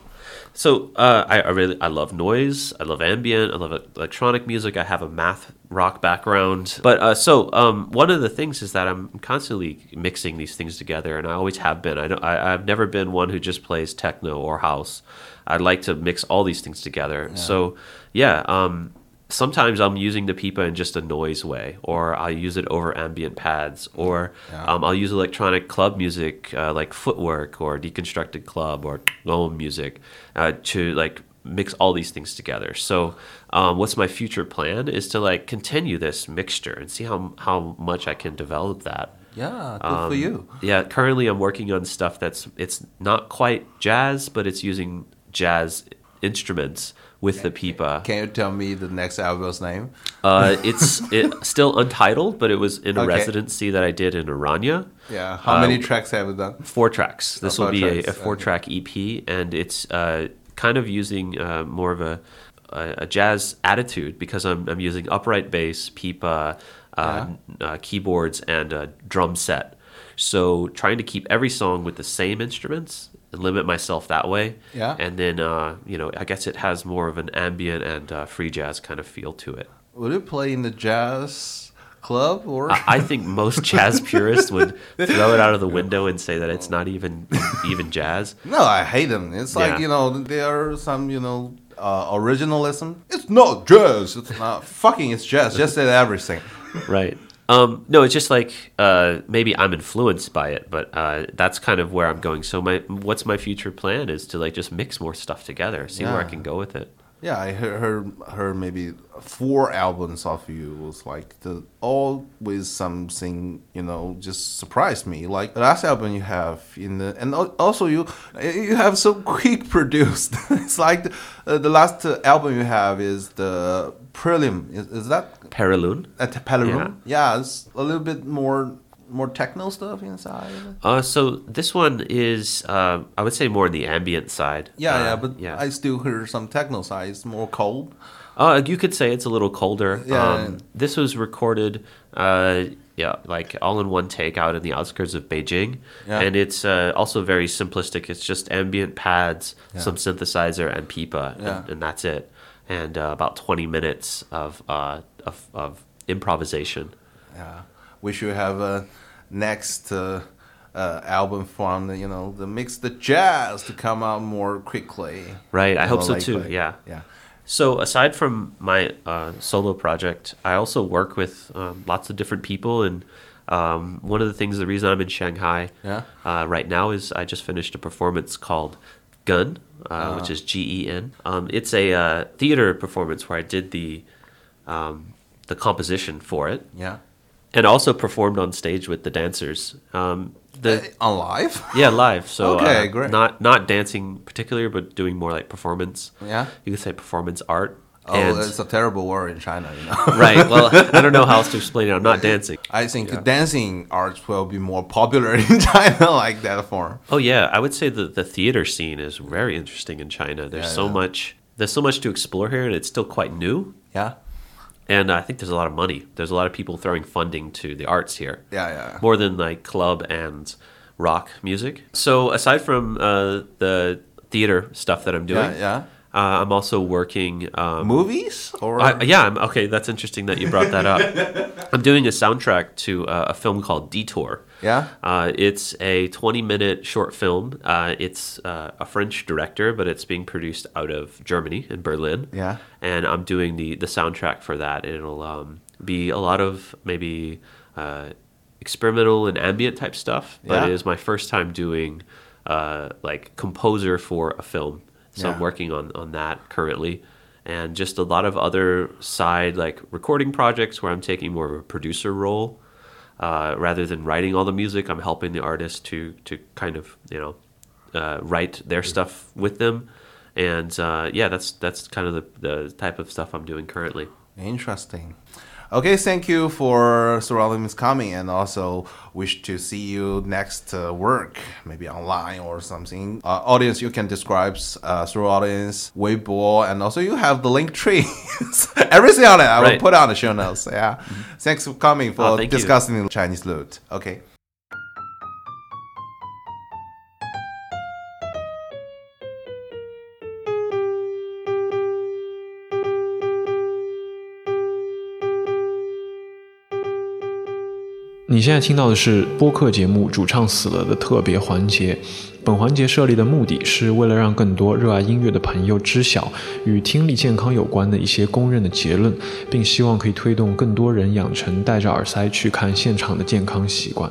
So uh, I, I really I love noise. I love ambient. I love electronic music. I have a math rock background. But uh, so um, one of the things is that I'm constantly mixing these things together, and I always have been. I don't. I, I've never been one who just plays techno or house. I like to mix all these things together. So yeah. Um, sometimes I'm using the pipa in just a noise way, or I'll use it over ambient pads, or um, I'll use electronic club music uh, like Footwork or Deconstructed Club or Loam music uh, to like mix all these things together. So, um, what's my future plan is to like continue this mixture and see how how much I can develop that. yeah, good Um, for you. Yeah, currently I'm working on stuff that's it's not quite jazz, but it's using jazz instruments with the pipa. Can you tell me the next album's name? Uh, it's it, still untitled, but it was in a Okay. residency that I did in Aranya. Yeah. How Uh, many tracks have you done? Four tracks. This four will be tracks, a, a four-track EP, and it's uh, kind of using uh, more of a, a a jazz attitude because I'm I'm using upright bass, pipa, uh, uh, keyboards, and a drum set. So trying to keep every song with the same instruments limit myself that way. Yeah. And then uh, you know I guess it has more of an ambient and uh, free jazz kind of feel to it. Would it play in the jazz club or? I I think most jazz purists would throw it out of the window and say that it's not even even jazz. no, I hate them. It's like Yeah. you know there are some you know uh, originalism. It's not jazz. It's not fucking. It's jazz. Just say everything. Right. Um, no, it's just like uh, maybe I'm influenced by it, but uh, that's kind of where I'm going. So my what's my future plan is to like just mix more stuff together, see where I can go with it. Yeah, I heard, heard heard maybe four albums of you was like the all with something you know just surprised me. Like the last album you have in the and also you you have so quick produced. it's like the, uh, the last album you have is the Prelim. Is, is that Paraloon. at Palaroon? Yeah. it's a little bit more more techno stuff inside. Uh, so this one is, uh, I would say, more on the ambient side. Yeah, Uh, yeah, but yeah. I still hear some techno side. It's more cold. Uh, you could say it's a little colder. Yeah. Um, this was recorded, uh, yeah, like all in one take out in the outskirts of Beijing, Yeah. and it's uh, also very simplistic. It's just ambient pads, Yeah. some synthesizer, and pipa, Yeah. and, and that's it. And uh, about twenty minutes of uh, of, of improvisation. Yeah, we should have a next uh, uh, album from the you know the mix the jazz to come out more quickly. Right, I hope so too. yeah. yeah. So aside from my uh, solo project, I also work with um, lots of different people, and um, one of the things, the reason I'm in Shanghai Yeah. uh, right now is I just finished a performance called Gun, uh, which is G E N. Um, it's a uh, theater performance where I did the um, the composition for it, Yeah. and also performed on stage with the dancers. Um, the Uh, on live. yeah, live. So Okay, uh, great. Not not dancing particularly, but doing more like performance. Yeah. you could say performance art. Oh, And- it's a terrible word in China, you know. right. Well, I don't know how else to explain it. I'm not dancing. I think dancing arts will be more popular in China like that form. Oh yeah, I would say that the theater scene is very interesting in China. There's Yeah, so yeah. much. There's so much to explore here, and it's still quite new. Yeah. And I think there's a lot of money. There's a lot of people throwing funding to the arts here. Yeah, yeah. More than like club and rock music. So aside from uh, the theater stuff that I'm doing, Yeah, yeah. Uh, I'm also working. Um, Movies or I, yeah, I'm, okay. That's interesting that you brought that up. I'm doing a soundtrack to uh, a film called Detour. Yeah? uh, it's a 20 minute short film. Uh, it's uh, a French director, but it's being produced out of Germany in Berlin. Yeah. and I'm doing the the soundtrack for that. It'll um, be a lot of maybe uh, experimental and ambient type stuff, but Yeah. it is my first time doing uh, like composer for a film. So Yeah. I'm working on on that currently. And just a lot of other side like recording projects where I'm taking more of a producer role uh, rather than writing all the music. I'm helping the artist to to kind of you know uh, write their stuff with them, and uh, yeah, that's that's kind of the, the type of stuff I'm doing currently. Interesting. Okay, thank you for surrounding coming, and also wish to see you next uh, work, maybe online or something. Uh, audience, you can describe uh, through audience, Weibo, and also you have the link tree. Everything on it, I will put on the show notes. Yeah, thanks for coming for Oh, you. discussing the Chinese lute. Okay. 你现在听到的是播客节目《主唱死了》的特别环节。本环节设立的目的是为了让更多热爱音乐的朋友知晓与听力健康有关的一些公认的结论，并希望可以推动更多人养成戴着耳塞去看现场的健康习惯。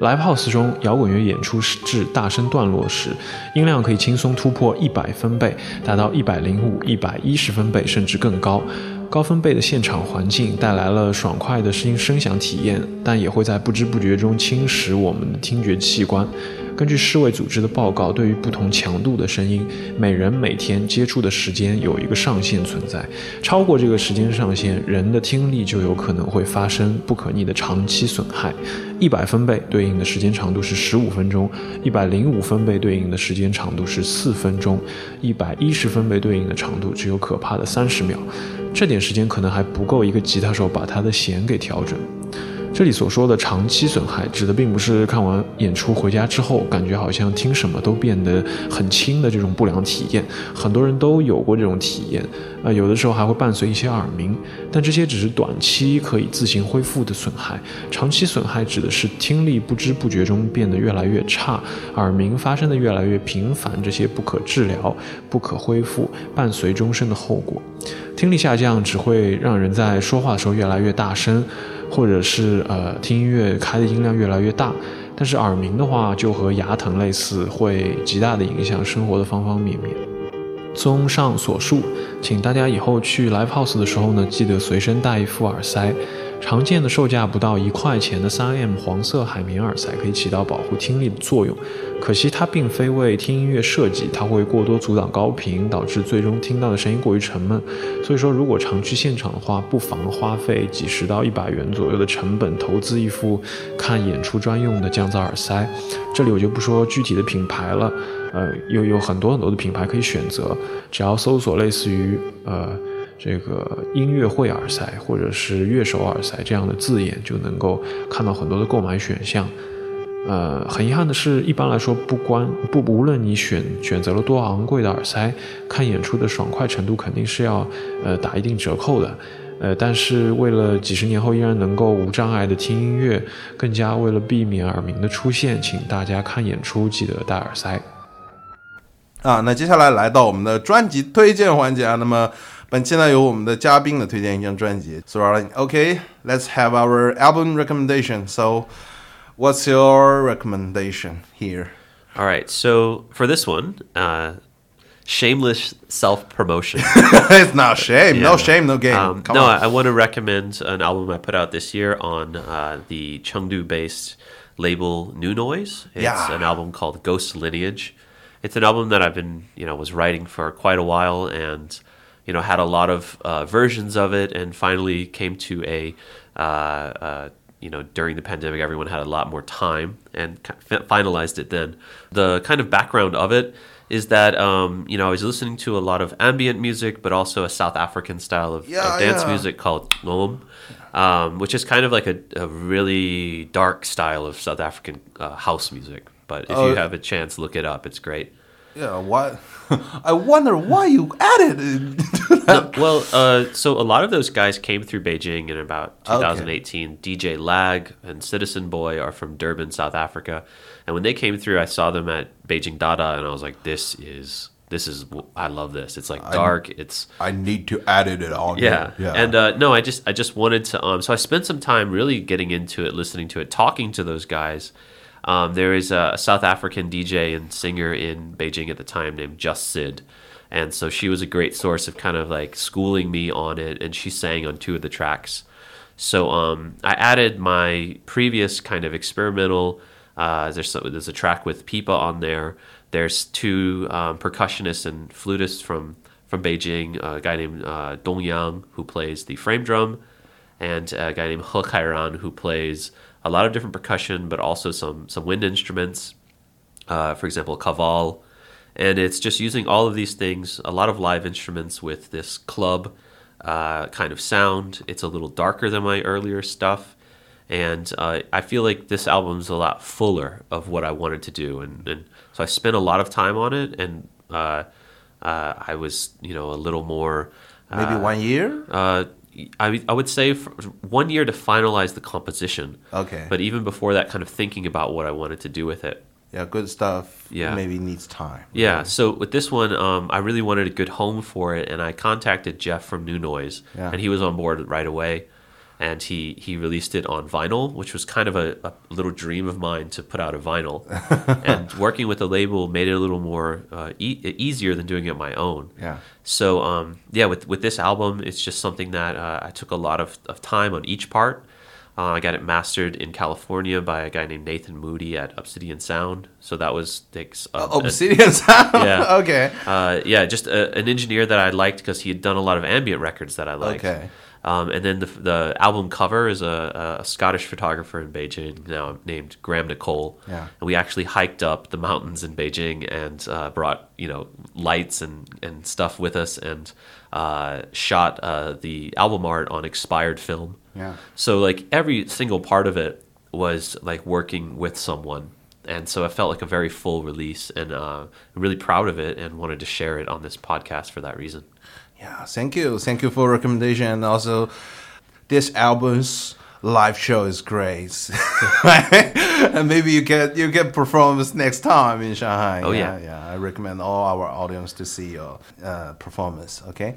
Live House 中，摇滚乐演出至大声段落时，音量可以轻松突破一百分贝，达到一百零五、一百一十分贝，甚至更高。高分贝的现场环境带来了爽快的声音声响体验，但也会在不知不觉中侵蚀我们的听觉器官。根据世卫组织的报告，对于不同强度的声音，每人每天接触的时间有一个上限存在，超过这个时间上限，人的听力就有可能会发生不可逆的长期损害。一百分贝对应的时间长度是十五分钟，一百零五分贝对应的时间长度是四分钟，一百一十分贝对应的长度只有可怕的三十秒。这点时间可能还不够一个吉他手把他的弦给调整。这里所说的长期损害，指的并不是看完演出回家之后，感觉好像听什么都变得很轻的这种不良体验。很多人都有过这种体验，啊、有的时候还会伴随一些耳鸣，但这些只是短期可以自行恢复的损害。长期损害指的是听力不知不觉中变得越来越差，耳鸣发生的越来越频繁，这些不可治疗、不可恢复，伴随终身的后果。听力下降只会让人在说话的时候越来越大声，或者是呃听音乐开的音量越来越大。但是耳鸣的话，就和牙疼类似，会极大的影响生活的方方面面。综上所述，请大家以后去 live house 的时候呢，记得随身带一副耳塞。常见的售价不到一块钱的 3M 黄色海绵耳塞可以起到保护听力的作用，可惜它并非为听音乐设计，它会过多阻挡高频，导致最终听到的声音过于沉闷。所以说，如果常去现场的话，不妨花费几十到一百元左右的成本，投资一副看演出专用的降噪耳塞。这里我就不说具体的品牌了，呃，有有很多很多的品牌可以选择，只要搜索类似于呃。这个音乐会耳塞或者是乐手耳塞这样的字眼，就能够看到很多的购买选项。呃，很遗憾的是，一般来说，不关不无论你选选择了多昂贵的耳塞，看演出的爽快程度肯定是要呃打一定折扣的。呃，但是为了几十年后依然能够无障碍的听音乐，更加为了避免耳鸣的出现，请大家看演出记得戴耳塞。啊，那接下来来到我们的专辑推荐环节啊，那么。本期呢，由我们的嘉宾呢推荐一张专辑。So, okay, let's have our album recommendation. So, what's your recommendation here? All right. So for this one, uh, shameless self promotion. it's not shame. Yeah. No shame, no game. Um, no, on. I, I, want to recommend an album I put out this year on uh, the Chengdu based label New Noise. It's yeah. an album called Ghost Lineage. It's an album that I've been, you know, was writing for quite a while and you know, had a lot of uh, versions of it, and finally came to a, uh, uh, you know, during the pandemic, everyone had a lot more time and finalized it. Then the kind of background of it is that um, you know I was listening to a lot of ambient music, but also a South African style of, yeah, of dance yeah. music called gqom, um, which is kind of like a, a, really dark style of South African uh, house music. But if oh. you have a chance, look it up. It's great. Yeah, what? I wonder why you added. no, well, uh, so a lot of those guys came through Beijing in about 2018. Okay. DJ Lag and Citizen Boy are from Durban, South Africa, and when they came through, I saw them at Beijing Dada, and I was like, "This is this is I love this. It's like dark. I, it's I need to add it on. Yeah, yeah. And uh, no, I just I just wanted to um. So I spent some time really getting into it, listening to it, talking to those guys um, there is a South African DJ and singer in Beijing at the time named Just Sid. And so she was a great source of kind of like schooling me on it, and she sang on two of the tracks. So um, I added my previous kind of experimental. Uh, there's there's a track with Pipa on there. There's two um, percussionists and flutists from from Beijing. a guy named uh, Dong Yang who plays the frame drum, and a guy named He Kairan who plays a lot of different percussion, but also some some wind instruments. Uh, for example, kaval, and it's just using all of these things. A lot of live instruments with this club uh, kind of sound. It's a little darker than my earlier stuff, and uh, I feel like this album's a lot fuller of what I wanted to do, and, and so I spent a lot of time on it, and uh, uh, I was you know a little more. Maybe uh, one year. I, I would say one year to finalize the composition. Okay. But even before that, kind of thinking about what I wanted to do with it. Yeah, good stuff. Yeah. Maybe needs time. Yeah. So with this one, um, I really wanted a good home for it, and I contacted Jeff from New Noise, yeah. and he was on board right away and he he released it on vinyl, which was kind of a, a little dream of mine to put out a vinyl. and working with the label made it a little more uh, e- easier than doing it my own. Yeah. So um, yeah, with with this album, it's just something that uh, I took a lot of, of time on each part. Uh, I got it mastered in California by a guy named Nathan Moody at Obsidian Sound. So that was uh, Obsidian Sound. Yeah. okay. Uh, yeah, just a, an engineer that I liked because he had done a lot of ambient records that I liked. Okay. Um, and then the, the album cover is a, a, Scottish photographer in Beijing now named Graham Nicole. Yeah. And we actually hiked up the mountains in Beijing and uh, brought you know lights and, and stuff with us and uh, shot uh, the album art on expired film. Yeah. So like every single part of it was like working with someone. And so I felt like a very full release, and uh, I'm really proud of it, and wanted to share it on this podcast for that reason. Yeah, thank you, thank you for recommendation. And also, this album's live show is great, and maybe you get you get performance next time in Shanghai. Oh yeah, yeah. yeah I recommend all our audience to see your uh, performance. OK，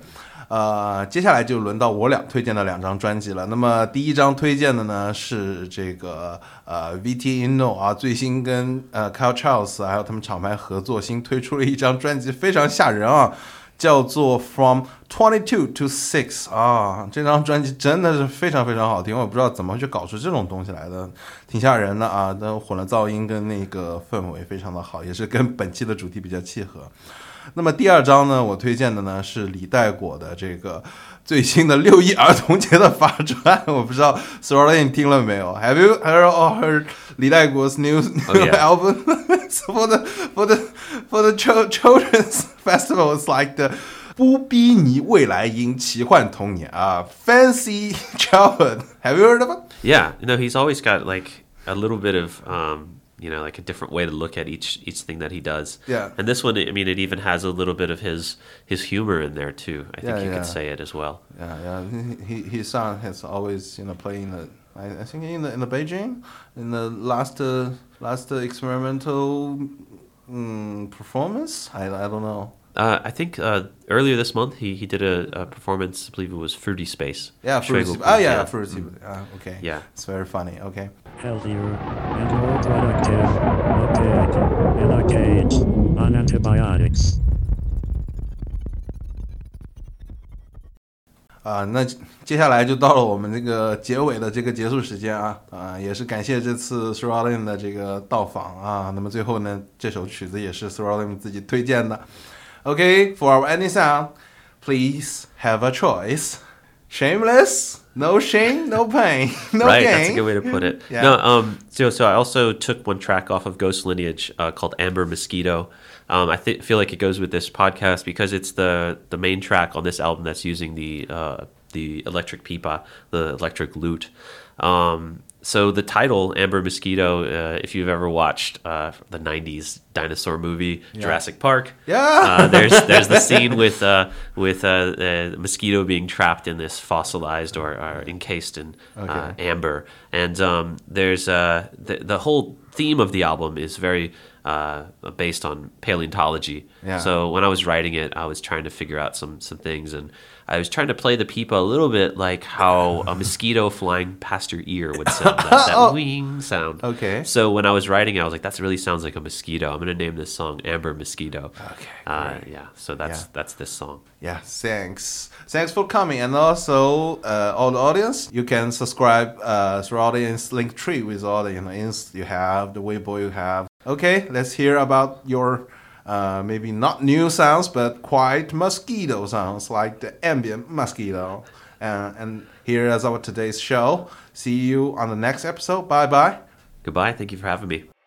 呃、uh,，接下来就轮到我俩推荐的两张专辑了。那么第一张推荐的呢是这个呃 VT Inno 啊，最新跟呃 K-Chaos 还有他们厂牌合作，新推出了一张专辑，非常吓人啊。叫做 From Twenty Two to Six 啊，这张专辑真的是非常非常好听，我不知道怎么去搞出这种东西来的，挺吓人的啊！但混了噪音跟那个氛围非常的好，也是跟本期的主题比较契合。那么第二张呢，我推荐的呢是李代果的这个最新的六一儿童节的法传，我不知道 Sorry 你听了没有？Have you heard of her 李带菓 new new album for the for the for the children's festivals like the 吥哔呢未来音奇幻童年啊，Fancy uh, Childhood？Have you heard of it？Yeah，you know he's always got like a little bit of um you know like a different way to look at each each thing that he does Yeah. and this one i mean it even has a little bit of his his humor in there too i think Yeah, you yeah. could say it as well Yeah, yeah. He, his son has always, you know, playing the. I, I think in the in the Beijing, in the last uh, last uh, experimental um, performance. I, I don't know. uh, I think uh, earlier this month he, he did a, a performance. I believe it was Fruity Space. Yeah, fruity. Schwegel Oh Quiz, yeah, fruity. Ah, okay. Yeah. it's very funny. Okay healthier, and more productive. Okay, in on antibiotics. 啊，那接下来就到了我们这个结尾的这个结束时间啊啊，也是感谢这次 thruoutin 的这个到访啊。那么最后呢，这首曲子也是 thruoutin 自己推荐的。Okay, for any sound, please have a choice. Shameless no shame, no pain, no right, gain. that's a good way to put it. Yeah. No, um, so so I also took one track off of Ghost Lineage uh, called Amber Mosquito. Um, I th- feel like it goes with this podcast because it's the the main track on this album that's using the uh, the electric pipa, the electric lute. Um, so the title Amber Mosquito, uh, if you've ever watched uh, the '90s dinosaur movie Jurassic Park, Yeah. uh, there's there's the scene with uh, with uh, the mosquito being trapped in this fossilized or, or encased in uh, amber, and um, there's uh, the the whole theme of the album is very uh, based on paleontology. Yeah. So when I was writing it, I was trying to figure out some some things, and I was trying to play the pipa a little bit like how a mosquito flying past your ear would sound, that, that wing sound. Okay. So when I was writing, it, I was like, that really sounds like a mosquito. I'm going to name this song Amber Mosquito. Okay, Uh, yeah. So that's Yeah. that's this song. Yeah, thanks. Thanks for coming. And also, uh, all the audience, you can subscribe uh, through audience link tree with all the you know, ins you have, the Weibo you have. Okay, let's hear about your uh, maybe not new sounds, but quite mosquito sounds like the ambient mosquito. Uh, and here is our today's show. See you on the next episode. Bye bye. Goodbye. Thank you for having me.